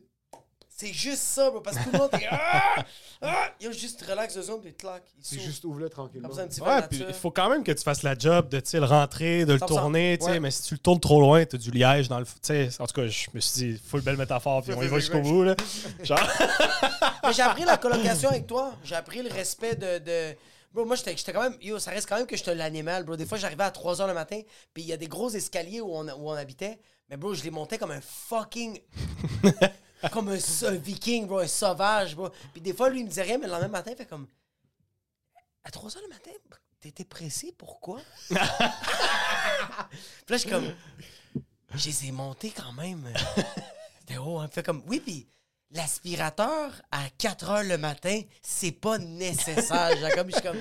C'est juste ça, bro. Parce que tout le monde est. Ah! Ah! Yo, juste relax deux secondes, puis clac. S'ouvre. juste ouvre-le tranquillement. Ouais, puis il faut quand même que tu fasses la job de le rentrer, de le 100%. tourner, tu sais, Ouais. mais si tu le tournes trop loin, t'as du liège dans le. tu sais, En tout cas, je me suis dit, full belle métaphore, puis on y va jusqu'au bout. Là. Genre, Mais j'ai appris la colocation avec toi. J'ai appris le respect de. de... Bro, moi, j'étais j'étais quand même. Yo, ça reste quand même que j'étais l'animal, bro. Des fois, j'arrivais à 3 h le matin, puis il y a des gros escaliers où on, où on habitait. Mais, bro, je les montais comme un fucking. Comme un, un viking, bro, un sauvage, bro. Puis des fois, lui, il me disait rien, mais le lendemain matin, il fait comme. À 3 h le matin, t'étais pressé, pourquoi? puis là, je suis comme. Je les ai montés quand même. C'était haut, hein. Fait comme. Oui, puis l'aspirateur à 4 heures le matin, c'est pas nécessaire. J'ai comme, je suis comme.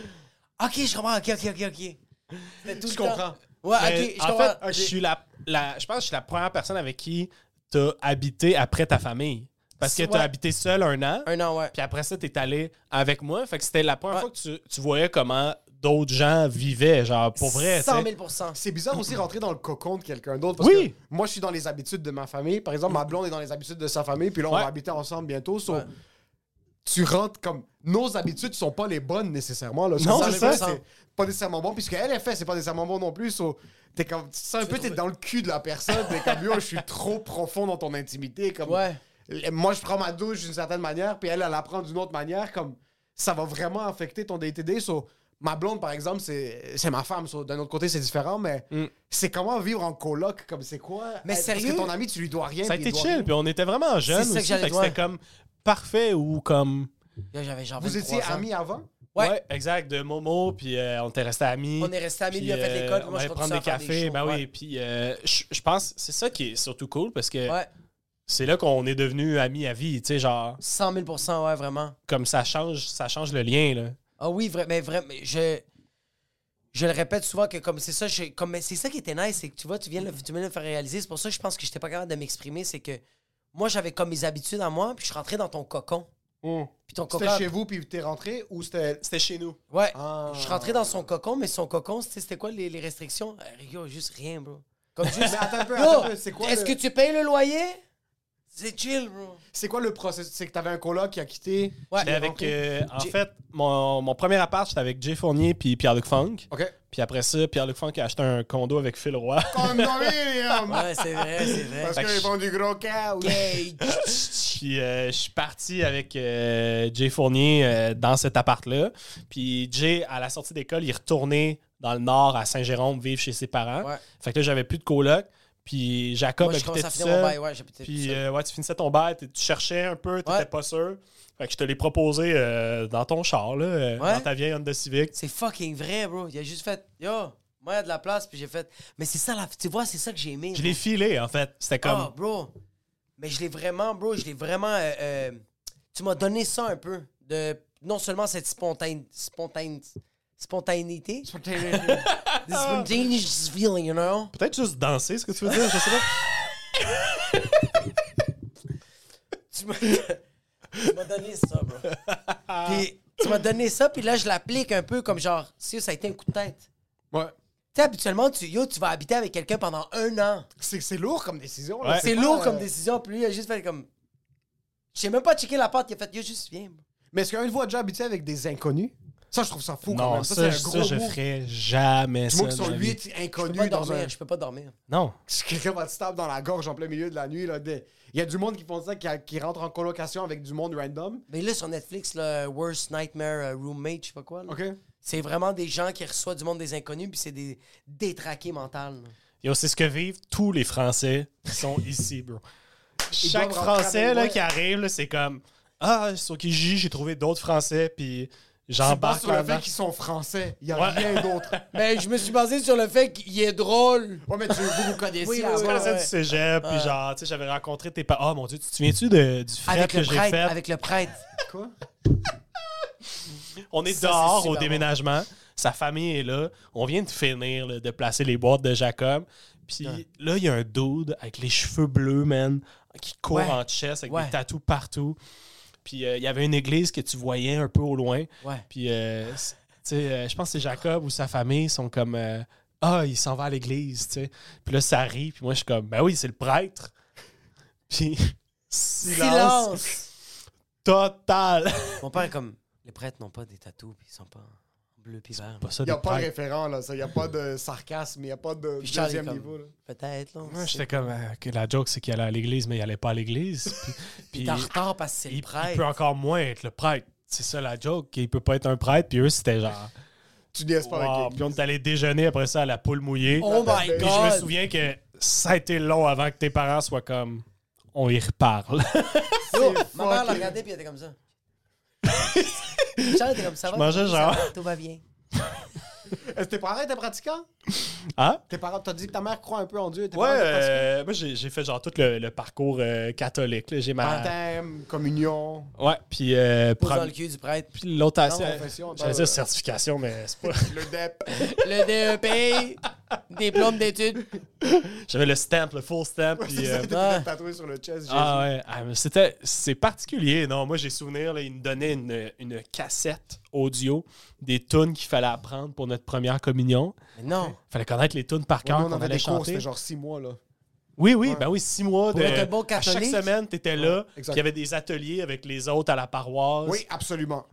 Ok, je comprends, ok, ok, ok, ok. Tout Je temps- comprends. Ouais, Mais ok, je en fait, je suis la, la- je pense que je suis la première personne avec qui t'as habité après ta famille. Parce que Ouais. t'as habité seul un an. Un an, ouais. Puis après ça, t'es allé avec moi. Fait que c'était la première Ouais. fois que tu, tu voyais comment d'autres gens vivaient. Genre, pour vrai. tu 100 sais. 000 C'est bizarre aussi rentrer dans le cocon de quelqu'un d'autre. Parce Oui. que moi, je suis dans les habitudes de ma famille. Par exemple, ma blonde est dans les habitudes de sa famille. Puis là, on Ouais. va habiter ensemble bientôt. so, Ouais. Tu rentres comme. Nos habitudes sont pas les bonnes nécessairement. Là. Non, c'est ça. C'est pas nécessairement bon. Puisque elle, elle fait, c'est pas nécessairement bon non plus. so, t'es comme, tu sens un peu, t'es dans le cul de la personne. T'es comme, yo, je suis trop profond dans ton intimité. Comme, Ouais. Moi, je prends ma douche d'une certaine manière. Puis elle, elle la prend d'une autre manière. Comme, ça va vraiment affecter ton day-to-day. So, ma blonde, par exemple, c'est c'est ma femme. so, D'un autre côté, c'est différent. Mais Mm. c'est comment vivre en coloc. Comme, c'est quoi? Mais Parce sérieux? que ton ami, tu lui dois rien. Ça a été doit chill. rien. Puis on était vraiment jeunes aussi. c'était comme parfait ou comme. Là, j'avais genre Vous 23 étiez ans. amis avant? Ouais. Ouais, exact. De Momo. Puis euh, on était restés amis. On est restés amis, Puis, lui a fait euh, l'école, on moi, je allait prendre des cafés. ben ouais. oui. Puis euh, je je pense c'est ça qui est surtout cool parce que Ouais. c'est là qu'on est devenus amis à vie. Tu sais, genre, 100 000% ouais, vraiment. comme ça change, ça change le lien. Là. Ah oui, vrai, mais vraiment, je, je le répète souvent que comme c'est ça, je- comme mais c'est ça qui était nice, c'est que tu vois, tu viens, de le- tu viens de le faire réaliser. C'est pour ça que je pense que j'étais pas capable de m'exprimer, c'est que moi j'avais comme mes habitudes à moi, puis je suis rentré dans ton cocon. Puis ton cocon. C'était chez vous, puis t'es rentré ou c'était. C'était chez nous. Ouais. Ah. Je suis rentré dans son cocon, mais son cocon, c'était c'était quoi les, les restrictions? Euh, Yo, juste rien, bro. Comme juste. Mais attends un peu, attends un peu, c'est quoi Est-ce le- que tu payes le loyer? C'est chill, bro. C'est quoi le processus? C'est que t'avais un coloc qui a quitté? Ouais. J'étais avec, euh, en fait, mon, mon premier appart, j'étais avec Jay Fournier puis Pierre-Luc Funk. OK. Puis après ça, Pierre-Luc Funk a acheté un condo avec Phil Roy. Condominium! Ouais, c'est vrai, c'est vrai. Parce qu'ils je- font du gros. Hey, Puis euh, je suis parti avec euh, Jay Fournier euh, dans cet appart-là. Puis Jay, à la sortie d'école, il est retourné dans le nord à Saint-Jérôme vivre chez ses parents. Ouais. Fait que là, j'avais plus de coloc. Puis Jacob Moi, je habitait commence à tout finir mon seul. bail, ouais, tout Puis seul. euh, ouais, tu finissais ton bail, tu cherchais un peu, t'étais Ouais. pas sûr. Fait que je te l'ai proposé euh, dans ton char, là, euh, Ouais. dans ta vieille Honda Civic. C'est fucking vrai, bro. Il a juste fait, yo, moi, il y a de la place, puis j'ai fait. Mais c'est ça, la... tu vois, c'est ça que j'ai aimé. Je l'ai filé, en fait. C'était comme. Ah, bro. Mais je l'ai vraiment, bro, je l'ai vraiment. euh, euh, tu m'as donné ça un peu. De non seulement cette spontane, spontane, spontanéité. This spontaneous feeling, you know? Peut-être juste danser, ce que tu veux dire, je sais pas. Tu m'as tu m'as donné ça, bro. Puis tu m'as donné ça, puis là, je l'applique un peu comme genre, si ça a été un coup de tête. Ouais. Tu sais, habituellement, tu, yo, tu vas habiter avec quelqu'un pendant un an. C'est c'est lourd comme décision. là. Ouais. C'est lourd euh, comme décision, puis lui, il a juste fait comme. J'ai même pas checké la porte, il a fait, yo, juste viens. bro. Mais est-ce qu'un de vous a déjà habité avec des inconnus? Ça, je trouve ça fou quand Non, même. ça, Ça, c'est ça, un gros je move. ferais jamais ça. moins qui dans sont vie. huit Je peux pas inconnus dans dormir, un... je peux pas dormir. Non. Si quelqu'un va te stab dans la gorge en plein milieu de la nuit, là, des- il y a du monde qui font ça, qui, a- qui rentre en colocation avec du monde random. Mais là, sur Netflix, là, Worst Nightmare euh, Roommate, je sais pas quoi. là. OK? C'est vraiment des gens qui reçoivent du monde des inconnus, puis c'est des détraqués mentales. là. Yo, c'est ce que vivent tous les Français qui sont ici, bro. Chaque doivent rentrer Français avec- là, qui arrive, là, c'est comme Ah, sur Kijiji, j'ai trouvé d'autres Français, puis j'embarque sur le fait qu'ils sont français. Il y a Ouais. rien d'autre. Mais Ben, je me suis basé sur le fait qu'il est drôle. Ouais, mais tu, vous vous connaissez Oui, oui, connaissais ouais. du cégep, puis Ouais. genre, tu sais, j'avais rencontré tes parents. Oh mon Dieu, tu te souviens-tu de, du fret Avec que le j'ai prêtre. fait? Avec le prêtre. Quoi? On est Ça, dehors au déménagement. Sa famille est là. On vient de finir là, de placer les boîtes de Jacob. Puis là, il y a un dude avec les cheveux bleus, man, qui court Ouais. en chest avec Ouais. des tatous partout. Puis euh, il y avait une église que tu voyais un peu au loin. Ouais. Puis, euh, c'est- tu sais, euh, je pense que c'est Jacob ou sa famille sont comme euh, Ah, il s'en va à l'église, tu sais. Puis là, ça rit. Puis moi, je suis comme Ben oui, c'est le prêtre. Puis silence, Silence. total. Mon père est comme. Les prêtres n'ont pas des tatous, puis ils sont pas bleu puis vert. Pas ça Il n'y a pas de référent, là. Il n'y a pas de sarcasme, il n'y a pas de Puis deuxième comme- niveau. Là. Peut-être, là. Moi, j'étais comme euh, que la joke, c'est qu'il allait à l'église, mais il allait pas à l'église. Puis, Puis t'es en retard parce que c'est il, le il prêtre. peut encore moins être le prêtre. C'est ça la joke. Il peut pas être un prêtre. Puis eux, c'était genre. Tu niaises pas Wow. avec Puis on est allé déjeuner après ça à la poule mouillée. Oh my Puis Puis je me god! souviens que ça a été long avant que tes parents soient comme. On y reparle. Yo, ma mère l'a regardé puis elle était comme ça. Charles était comme ça. va, mangeais ça genre- va, Tout va bien. Est-ce que tes parents étaient pratiquants? hein? Tes parents, t'as dit que ta mère croit un peu en Dieu. Tes Ouais, euh, moi j'ai j'ai fait genre tout le, le parcours euh, catholique. là. J'ai ma. Baptême, communion. Ouais, puis. Euh, Pose prom- dans le cul du prêtre. Puis l'autre Non, assez. confession, J'allais ben, dire euh, certification, mais c'est pas. Le DEP. Le DEP, diplôme d'études. J'avais le stamp, le full stamp. Puis, C'est euh, ouais. tatoué sur le chest. Ah ouais, ah, mais c'était c'est particulier. Non, moi j'ai souvenir, là, il nous donnait une, une cassette audio des tunes qu'il fallait apprendre pour notre première communion. Mais non. fallait connaître les tunes par Ouais, cœur nous, on avait des cours, chanter. c'était genre six mois, là. Oui, oui, Ouais. ben oui, six mois de. Pour être un bon à chaque semaine, t'étais là. Puis exact. il y avait des ateliers avec les autres à la paroisse. Oui, absolument.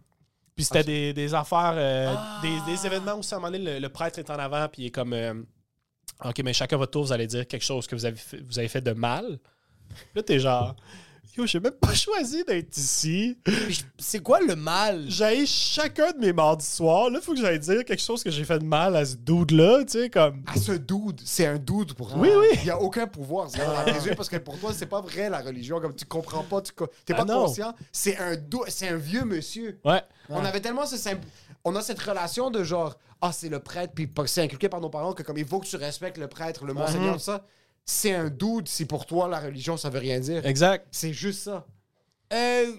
Puis c'était des, des affaires, euh, Ah. des, des événements où, à un moment donné, le, le prêtre est en avant, puis il est comme. euh, OK, mais chacun votre tour, vous allez dire quelque chose que vous avez fait, vous avez fait de mal. Là, t'es genre. Yo, j'ai même pas choisi d'être ici. C'est quoi le mal? J'ai chacun de mes mardis soirs. Là, faut que j'aille dire quelque chose que j'ai fait de mal à ce dude-là, tu sais, comme. À ce dude, c'est un dude pour toi. Oui, oui. Il n'y a aucun pouvoir c'est dans tes yeux parce que pour toi, c'est pas vrai la religion. Comme tu comprends pas, tu t'es Ah pas non. conscient. C'est un, c'est un vieux monsieur. Ouais. On avait tellement ce simple. On a cette relation de genre, ah, c'est le prêtre, puis c'est inculqué par nos parents que comme il faut que tu respectes le prêtre, le monseigneur, tout ça. C'est un dude si pour toi la religion ça veut rien dire. Exact. C'est juste ça. Euh,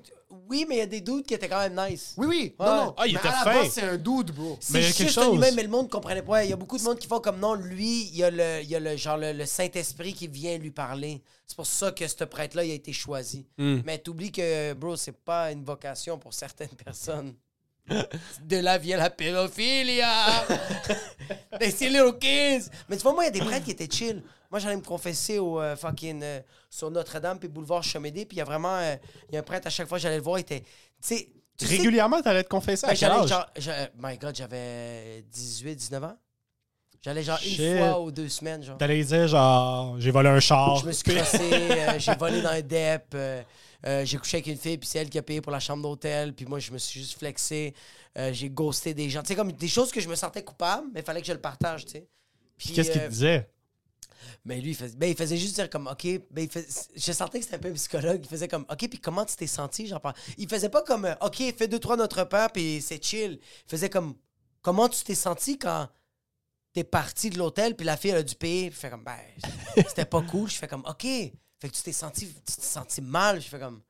oui, mais il y a des doutes qui étaient quand même nice. Oui, oui. Ouais. Non, non. Ah, il mais était à la fin. base, c'est un dude, bro. C'est Mais il y a quelque juste un chose. humain, mais le monde comprenait pas. Il y a beaucoup de monde qui font comme non, lui, il y a le, il y a le genre le, le Saint-Esprit qui vient lui parler. C'est pour ça que ce prêtre-là, il a été choisi. Hmm. Mais t'oublies que, bro, c'est pas une vocation pour certaines personnes. De là vient la pédophilia! Des petits little kids! Mais tu vois, moi, il y a des prêtres qui étaient chill. Moi, j'allais me confesser au euh, fucking. euh, sur Notre-Dame puis boulevard Chemédé, puis il y a vraiment. euh, Il y a un prêtre, à chaque fois que j'allais le voir, il était. Tu sais. tu sais- Régulièrement, t'allais te confesser à ben, quel j'allais âge? genre. My God, j'avais 18, 19 ans. J'allais genre Shit. une fois ou deux semaines, genre. T'allais dire, genre, j'ai volé un char. Je me suis crossé, euh, j'ai volé dans un DEP, euh, euh, j'ai couché avec une fille, puis c'est elle qui a payé pour la chambre d'hôtel, puis moi, je me suis juste flexé, j'ai ghosté des gens. Tu sais, comme des choses que je me sentais coupable, mais il fallait que je le partage, tu sais. Puis, Qu'est-ce qu'il te disait? Mais lui, il faisait, ben, il faisait juste dire comme, OK, ben, il je sentais que c'était un peu un psychologue. Il faisait comme, OK, puis comment tu t'es senti? J'en parle. Il faisait pas comme, euh, OK, fais deux, trois notre pain, puis c'est chill. Il faisait comme, comment tu t'es senti quand t'es parti de l'hôtel, puis la fille, elle a dû payer? Je fais comme, ben, c'était pas cool. Je fais comme, OK. Fait que tu t'es senti, tu t'es senti mal. Je fais comme,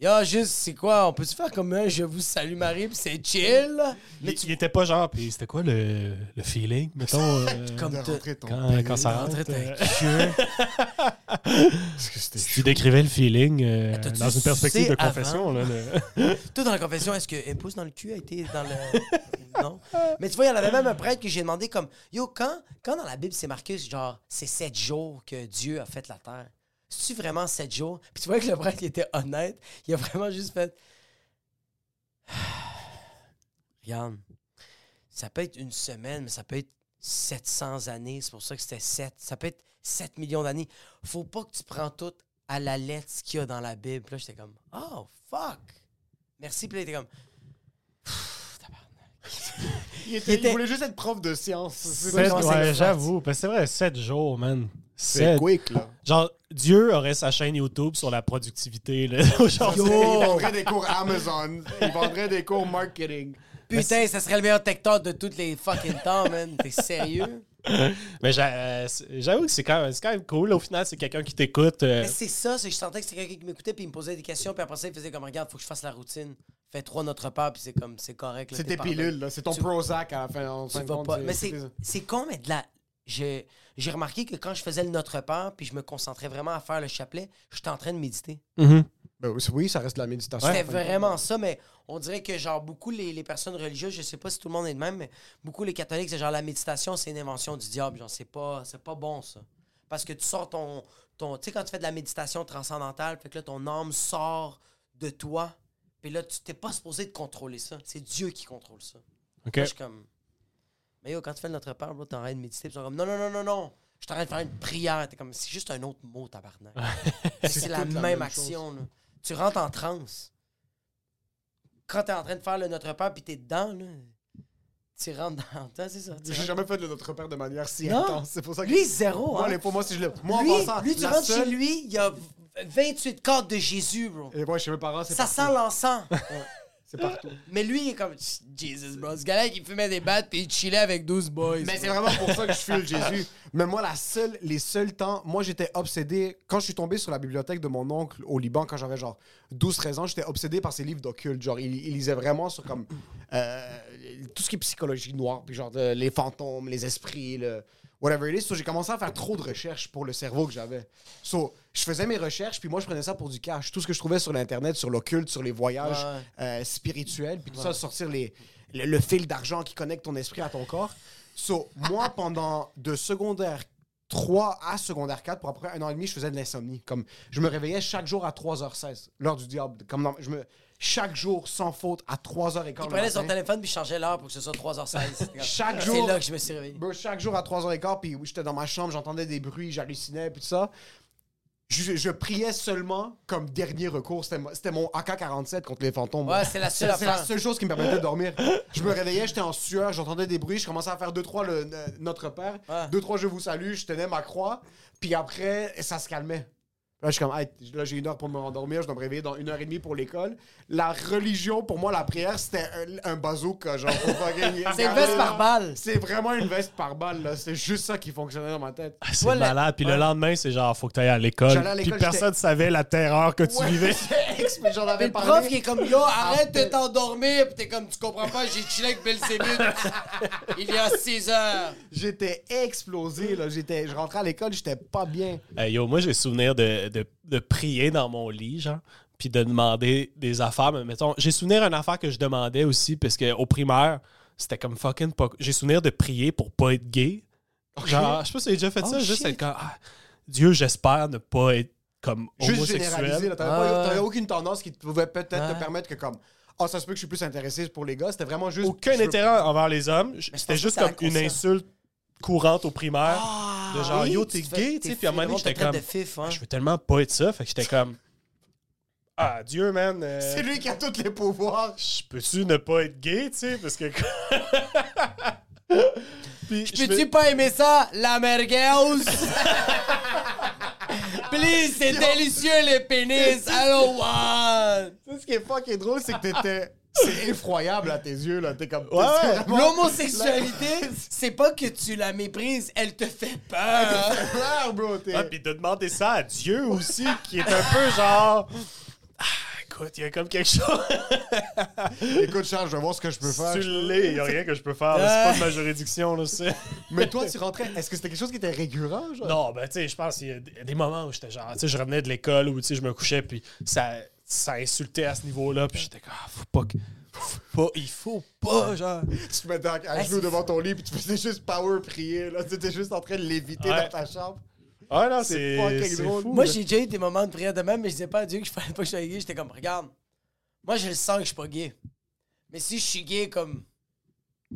Yo, juste, c'est quoi? On peut-tu faire comme un je vous salue Marie, puis c'est chill? Mais Il, tu il était pas genre, puis c'était quoi le, le feeling, mettons, euh, comme De te- rentrer ton quand, quand ça rentre? euh, tu décrivais le feeling euh, dans une perspective de confession. Là, le- Toi, dans la confession, est-ce que un pouce dans le cul a été dans le. non. Mais tu vois, il y en avait même un prêtre que j'ai demandé comme Yo, quand, quand dans la Bible c'est marqué, genre, c'est sept jours que Dieu a fait la terre, c'est-tu vraiment sept jours? Puis tu vois que le prêtre il était honnête, il a vraiment juste fait. Regarde, ça peut être une semaine, mais ça peut être 700 années. C'est pour ça que c'était 7. Ça peut être 7 millions d'années. Faut pas que tu prends tout à la lettre ce qu'il y a dans la Bible. Puis là, j'étais comme, oh, fuck. Merci. Puis là, il était comme. Il, était- Il était- il voulait juste être prof de. C'est c'est ouais, j'avoue. Parce que c'est vrai, 7 jours, man. C'est quick, là. Genre, Dieu aurait sa chaîne YouTube sur la productivité. Là, aujourd'hui. Il vendrait des cours Amazon. Il vendrait des cours marketing. Putain, ça serait le meilleur TikTok de toutes les fucking temps, man. T'es sérieux? Mais euh, j'avoue que c'est quand, même- c'est quand même cool. Au final, c'est quelqu'un qui t'écoute. euh, Mais c'est ça, c'est que je sentais que c'était quelqu'un qui m'écoutait, puis il me posait des questions, puis après ça, il faisait comme, regarde, faut que je fasse la routine. Fais trois notre part, puis c'est comme, c'est correct. C'est t'es pilules, là. C'est ton Tu- Prozac à la fin. En Tu fin de vas compte, pas. Mais c'est- c'est, c'est- c'est con, mais de la. J'ai, j'ai remarqué que quand je faisais le Notre Père, puis je me concentrais vraiment à faire le chapelet, j'étais en train de méditer. mhm. Ben oui, ça reste de la méditation. C'était de vraiment ça, mais on dirait que, genre, beaucoup les, les personnes religieuses, je sais pas si tout le monde est le même, mais beaucoup les catholiques, c'est genre la méditation, c'est une invention du diable. Genre, c'est pas, c'est pas bon, ça. Parce que tu sors ton. ton tu sais, quand tu fais de la méditation transcendantale, fait que là, ton âme sort de toi, puis là, tu t'es pas supposé de contrôler ça. C'est Dieu qui contrôle ça. Ok. Moi, je suis comme. Mais yo, quand tu fais le Notre Père, bro, t'es en train de méditer. Ils sont comme, non, non, non, non, non. Je suis en train de faire une prière. T'es comme, c'est juste un autre mot, tabarnak. c'est la même même action, là. Tu rentres en transe. Quand t'es en train de faire le Notre Père, puis t'es dedans, là. Tu rentres dans. Ah, C'est ça. J'ai rentres- jamais fait de notre père de manière si Non. intense. C'est pour ça que. Lui, zéro, Moi, hein. les- pour moi, si je le. Moi, lui, en lui, tu la rentres seule- chez lui, il y a 28 cartes de Jésus, bro. Et moi, chez mes parents, c'est Ça sent l'encens. C'est partout. Mais lui, il est comme Jesus, bro. Ce gars-là qui fumait des battes puis il chillait avec 12 boys. Mais c'est vraiment pour ça que je file Jésus. Mais moi, la seule, les seuls temps, moi, j'étais obsédé. Quand je suis tombé sur la bibliothèque de mon oncle au Liban, quand j'avais genre 12-13 ans, j'étais obsédé par ses livres d'occulte. Genre, il, il lisait vraiment sur comme euh, tout ce qui est psychologie noire, puis genre de- les fantômes, les esprits, le whatever it is. So, j'ai commencé à faire trop de recherches pour le cerveau que j'avais. So, je faisais mes recherches, puis moi, je prenais ça pour du cash. Tout ce que je trouvais sur l'Internet, sur l'occulte, sur les voyages Ouais. euh, spirituels, puis tout ça, sortir les, le, le fil d'argent qui connecte ton esprit à ton corps. So, moi, pendant de secondaire 3 à secondaire 4, pour après un an et demi, je faisais de l'insomnie. Comme, je me réveillais chaque jour à 3h16, l'heure du diable. Comme je me, chaque jour, sans faute, à 3h15. il prenait son téléphone puis changeait l'heure pour que ce soit 3h16. Chaque C'est jour. là que je me suis réveillé. Bro, chaque jour à 3h15, puis oui, j'étais dans ma chambre, j'entendais des bruits, j'hallucinais, puis tout ça. Je, je priais seulement comme dernier recours. C'était mo- C'était mon AK-47 contre les fantômes. Ouais, c'est la seule C'est la seule chose qui me permettait de dormir. Je me réveillais, j'étais en sueur, j'entendais des bruits, je commençais à faire deux trois le, euh, Notre Père, Ouais. deux trois Je vous salue, je tenais ma croix, puis après ça se calmait. Là, je suis comme, Hey, là, j'ai une heure pour me rendormir, je dois me réveiller dans une heure et demie pour l'école. La religion, pour moi, la prière, c'était un, un bazooka, genre, C'est une veste par balle. C'est vraiment une veste par balle, là. C'est juste ça qui fonctionnait dans ma tête. Ah, C'est le- malade. Puis le lendemain, c'est genre, faut que tu ailles à l'école. Puis personne savait la terreur que tu Ouais, vivais. j'en avais le parlé. prof qui est comme Yo, arrête de t'endormir. Puis t'es comme Tu comprends pas, j'ai chillé avec Belzébuth il y a 6 heures. J'étais explosé, là. J'étais, je rentrais à l'école, j'étais pas bien. Hey, yo, moi, j'ai souvenir de, de, de prier dans mon lit, genre, puis de demander des affaires. Mais mettons, j'ai souvenir d'une affaire que je demandais aussi, parce qu'au primaire, c'était comme fucking pas. J'ai souvenir de prier pour pas être gay. Genre, je sais pas si j'ai déjà fait Oh, ça, juste être comme, ah, Dieu, j'espère ne pas être comme Juste généralisé. T'avais, Ah, aucune tendance qui pouvait peut-être te permettre que, comme, ah, ça se peut que je suis plus intéressé pour les gars. C'était vraiment juste. Aucun veux- intérêt envers les hommes. C'était juste comme une insulte courante au primaire. Ah, de genre, oui, yo, t'es gay, tu sais. Puis à un moment donné, j'étais comme, fif, hein. Je veux tellement pas être ça. Fait que j'étais comme, ah, Dieu, man. euh, C'est lui qui a tous les pouvoirs. je peux-tu ne pas être gay, tu sais, parce que... Puis, je Peux-tu pas aimer ça, la merguez? Please, c'est délicieux les pénis. I don't want. Tu sais, ce qui est fucking drôle, c'est que t'étais. C'est effroyable à tes yeux, là. T'es comme. Ouais. L'homosexualité, c'est pas que tu la méprises, elle te fait peur. Claire, bro. T'es. Ah, puis de demander ça à Dieu aussi, qui est un peu genre... Ah, écoute, il y a comme quelque chose... Écoute, Charles, je vais voir ce que je peux faire. tu l'es, il y a rien que je peux faire. là, C'est pas de ma juridiction, là, c'est... Mais toi, tu rentrais. Est-ce que c'était quelque chose qui était récurrent, genre? Non, ben, tu sais, je pense qu'il y a des- moments où j'étais genre, tu sais, je revenais de l'école où, tu sais, je me couchais, puis ça, ça insultait à ce niveau-là, puis j'étais comme, ah, faut pas que. Faut pas, il faut pas, genre. Tu te mettais à, à genoux devant ton lit puis tu faisais juste power prier. Là. Tu étais juste en train de l'éviter Ouais. dans ta chambre. Ah, non, C'est fou, Moi, j'ai déjà eu des moments de prière de même, mais je disais pas à Dieu que je fallait pas que je sois gay. J'étais comme, regarde, moi, je le sens que je suis pas gay. Mais si je suis gay, comme,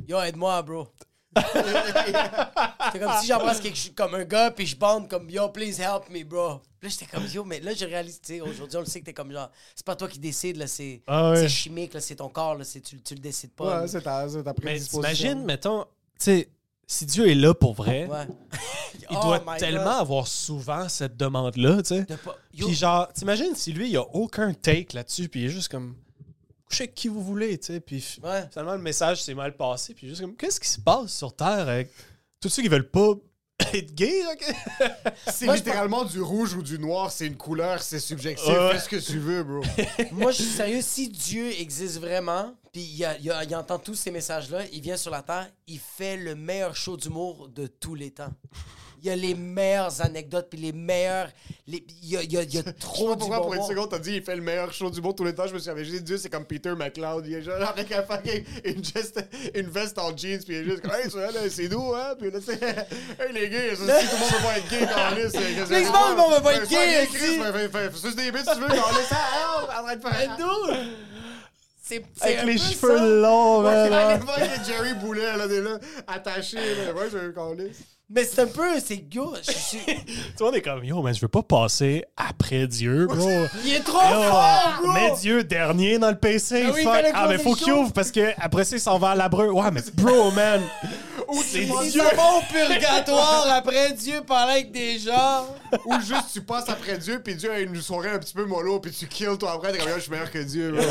yo, aide-moi, bro. C'est comme si j'embrasse quelque chose comme un gars, puis je bande comme, yo, please help me, bro. Puis là, j'étais comme, yo, mais là, je réalise, tu sais, aujourd'hui, on le sait que t'es comme genre, c'est pas toi qui décides, là, c'est Ah ouais. c'est chimique, là, c'est ton corps, là, c'est- tu, tu le décides pas. Ouais, c'est ta, ta Mais prédisposition. t'imagines, mettons, tu sais, si Dieu est là pour vrai, Ouais. il Oh doit tellement God. avoir souvent cette demande-là, tu sais. De pas- yo, Puis genre, t'imagines si lui, il a aucun take là-dessus, puis il est juste comme, couchez avec qui vous voulez, tu sais. Puis Ouais. finalement, le message s'est mal passé, puis juste comme, qu'est-ce qui se passe sur Terre avec tous ceux qui veulent pas être gays, là? C'est Moi, littéralement du rouge ou du noir, c'est une couleur, c'est subjectif. Fais ce que tu veux, bro. Moi, je suis sérieux. Si Dieu existe vraiment, puis il, a- il a- il entend tous ces messages-là, il vient sur la Terre, il fait le meilleur show d'humour de tous les temps. Il y a les meilleures anecdotes, puis les meilleurs... les- il, y a, il y a- il y a Je sais trop pas du pourquoi, pour une seconde, t'as dit il fait le meilleur show du monde tous les temps. Je me suis dit, Dieu, c'est comme Peter McLeod. Il est genre avec un fucking, une, geste- une veste en jeans, puis il est juste comme, hey, là, c'est nous, hein? Puis là, c'est, hey, les gays, tout le monde veut pas être gay dans liste. Please, tout le monde veut pas être gay, fais- des bits si tu veux dans liste. Ah, train de faire. Avec les cheveux ça. longs, man. Hein. voir que Jerry Boulet, là, là, attaché, là. Ouais, je vais. Mais c'est un peu, c'est yo, je suis- Tu vois, on est comme, yo, mais je veux pas passer après Dieu, bro. Il est trop Yo, fort, bro! mets Dieu dernier dans le PC. Ah oui, fuck. Ah, mais faut qu'il ouvre parce que après ça, il s'en va à l'Abreu. Ouais, mais bro, man. c'est Ils Dieu. au purgatoire après Dieu parler avec des gens. Ou juste tu passes après Dieu, puis Dieu a une soirée un petit peu mollo, puis tu kills toi après, t'es comme, Yo, je suis meilleur que Dieu. bro.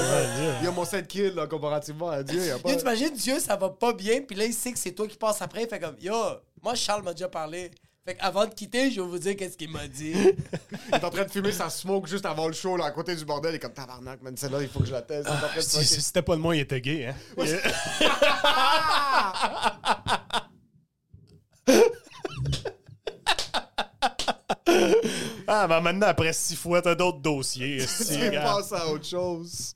Il y a mon 7 kills, là, comparativement à Dieu. Y a pas. Yo, t'imagines, Dieu, ça va pas bien, puis là, il sait que c'est toi qui passes après. Il fait comme, yo, moi, Charles m'a déjà parlé. Fait qu'avant de quitter, je vais vous dire qu'est-ce qu'il m'a dit. Il est en train de fumer sa smoke juste avant le show, là, à côté du bordel. Il est comme tabarnak, man, celle-là, il faut que je la teste. De Si, c'était pas de moi, il était gay, hein. ah, mais maintenant, après six fois, t'as d'autres dossiers. Tu passes à autre chose.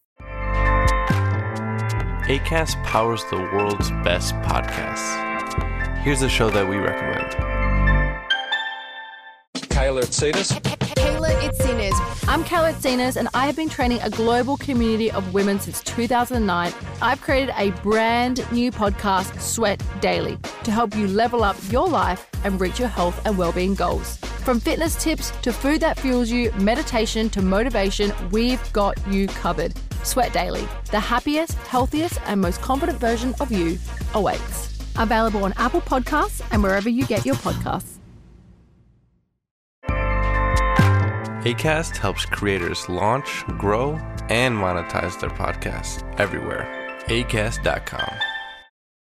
ACAST powers the world's best podcasts. Here's a show that we recommend. Kayla Tsetas. Kayla Itzinas. I'm Kayla Itzinas, and I have been training a global community of women since 2009. I've created a brand new podcast, Sweat Daily, to help you level up your life and reach your health and well-being goals. From fitness tips to food that fuels you, meditation to motivation, we've got you covered. Sweat Daily, the happiest, healthiest, and most confident version of you awaits. Available on Apple Podcasts and wherever you get your podcasts. ACAST helps creators launch, grow, and monetize their podcasts everywhere. ACAST.com.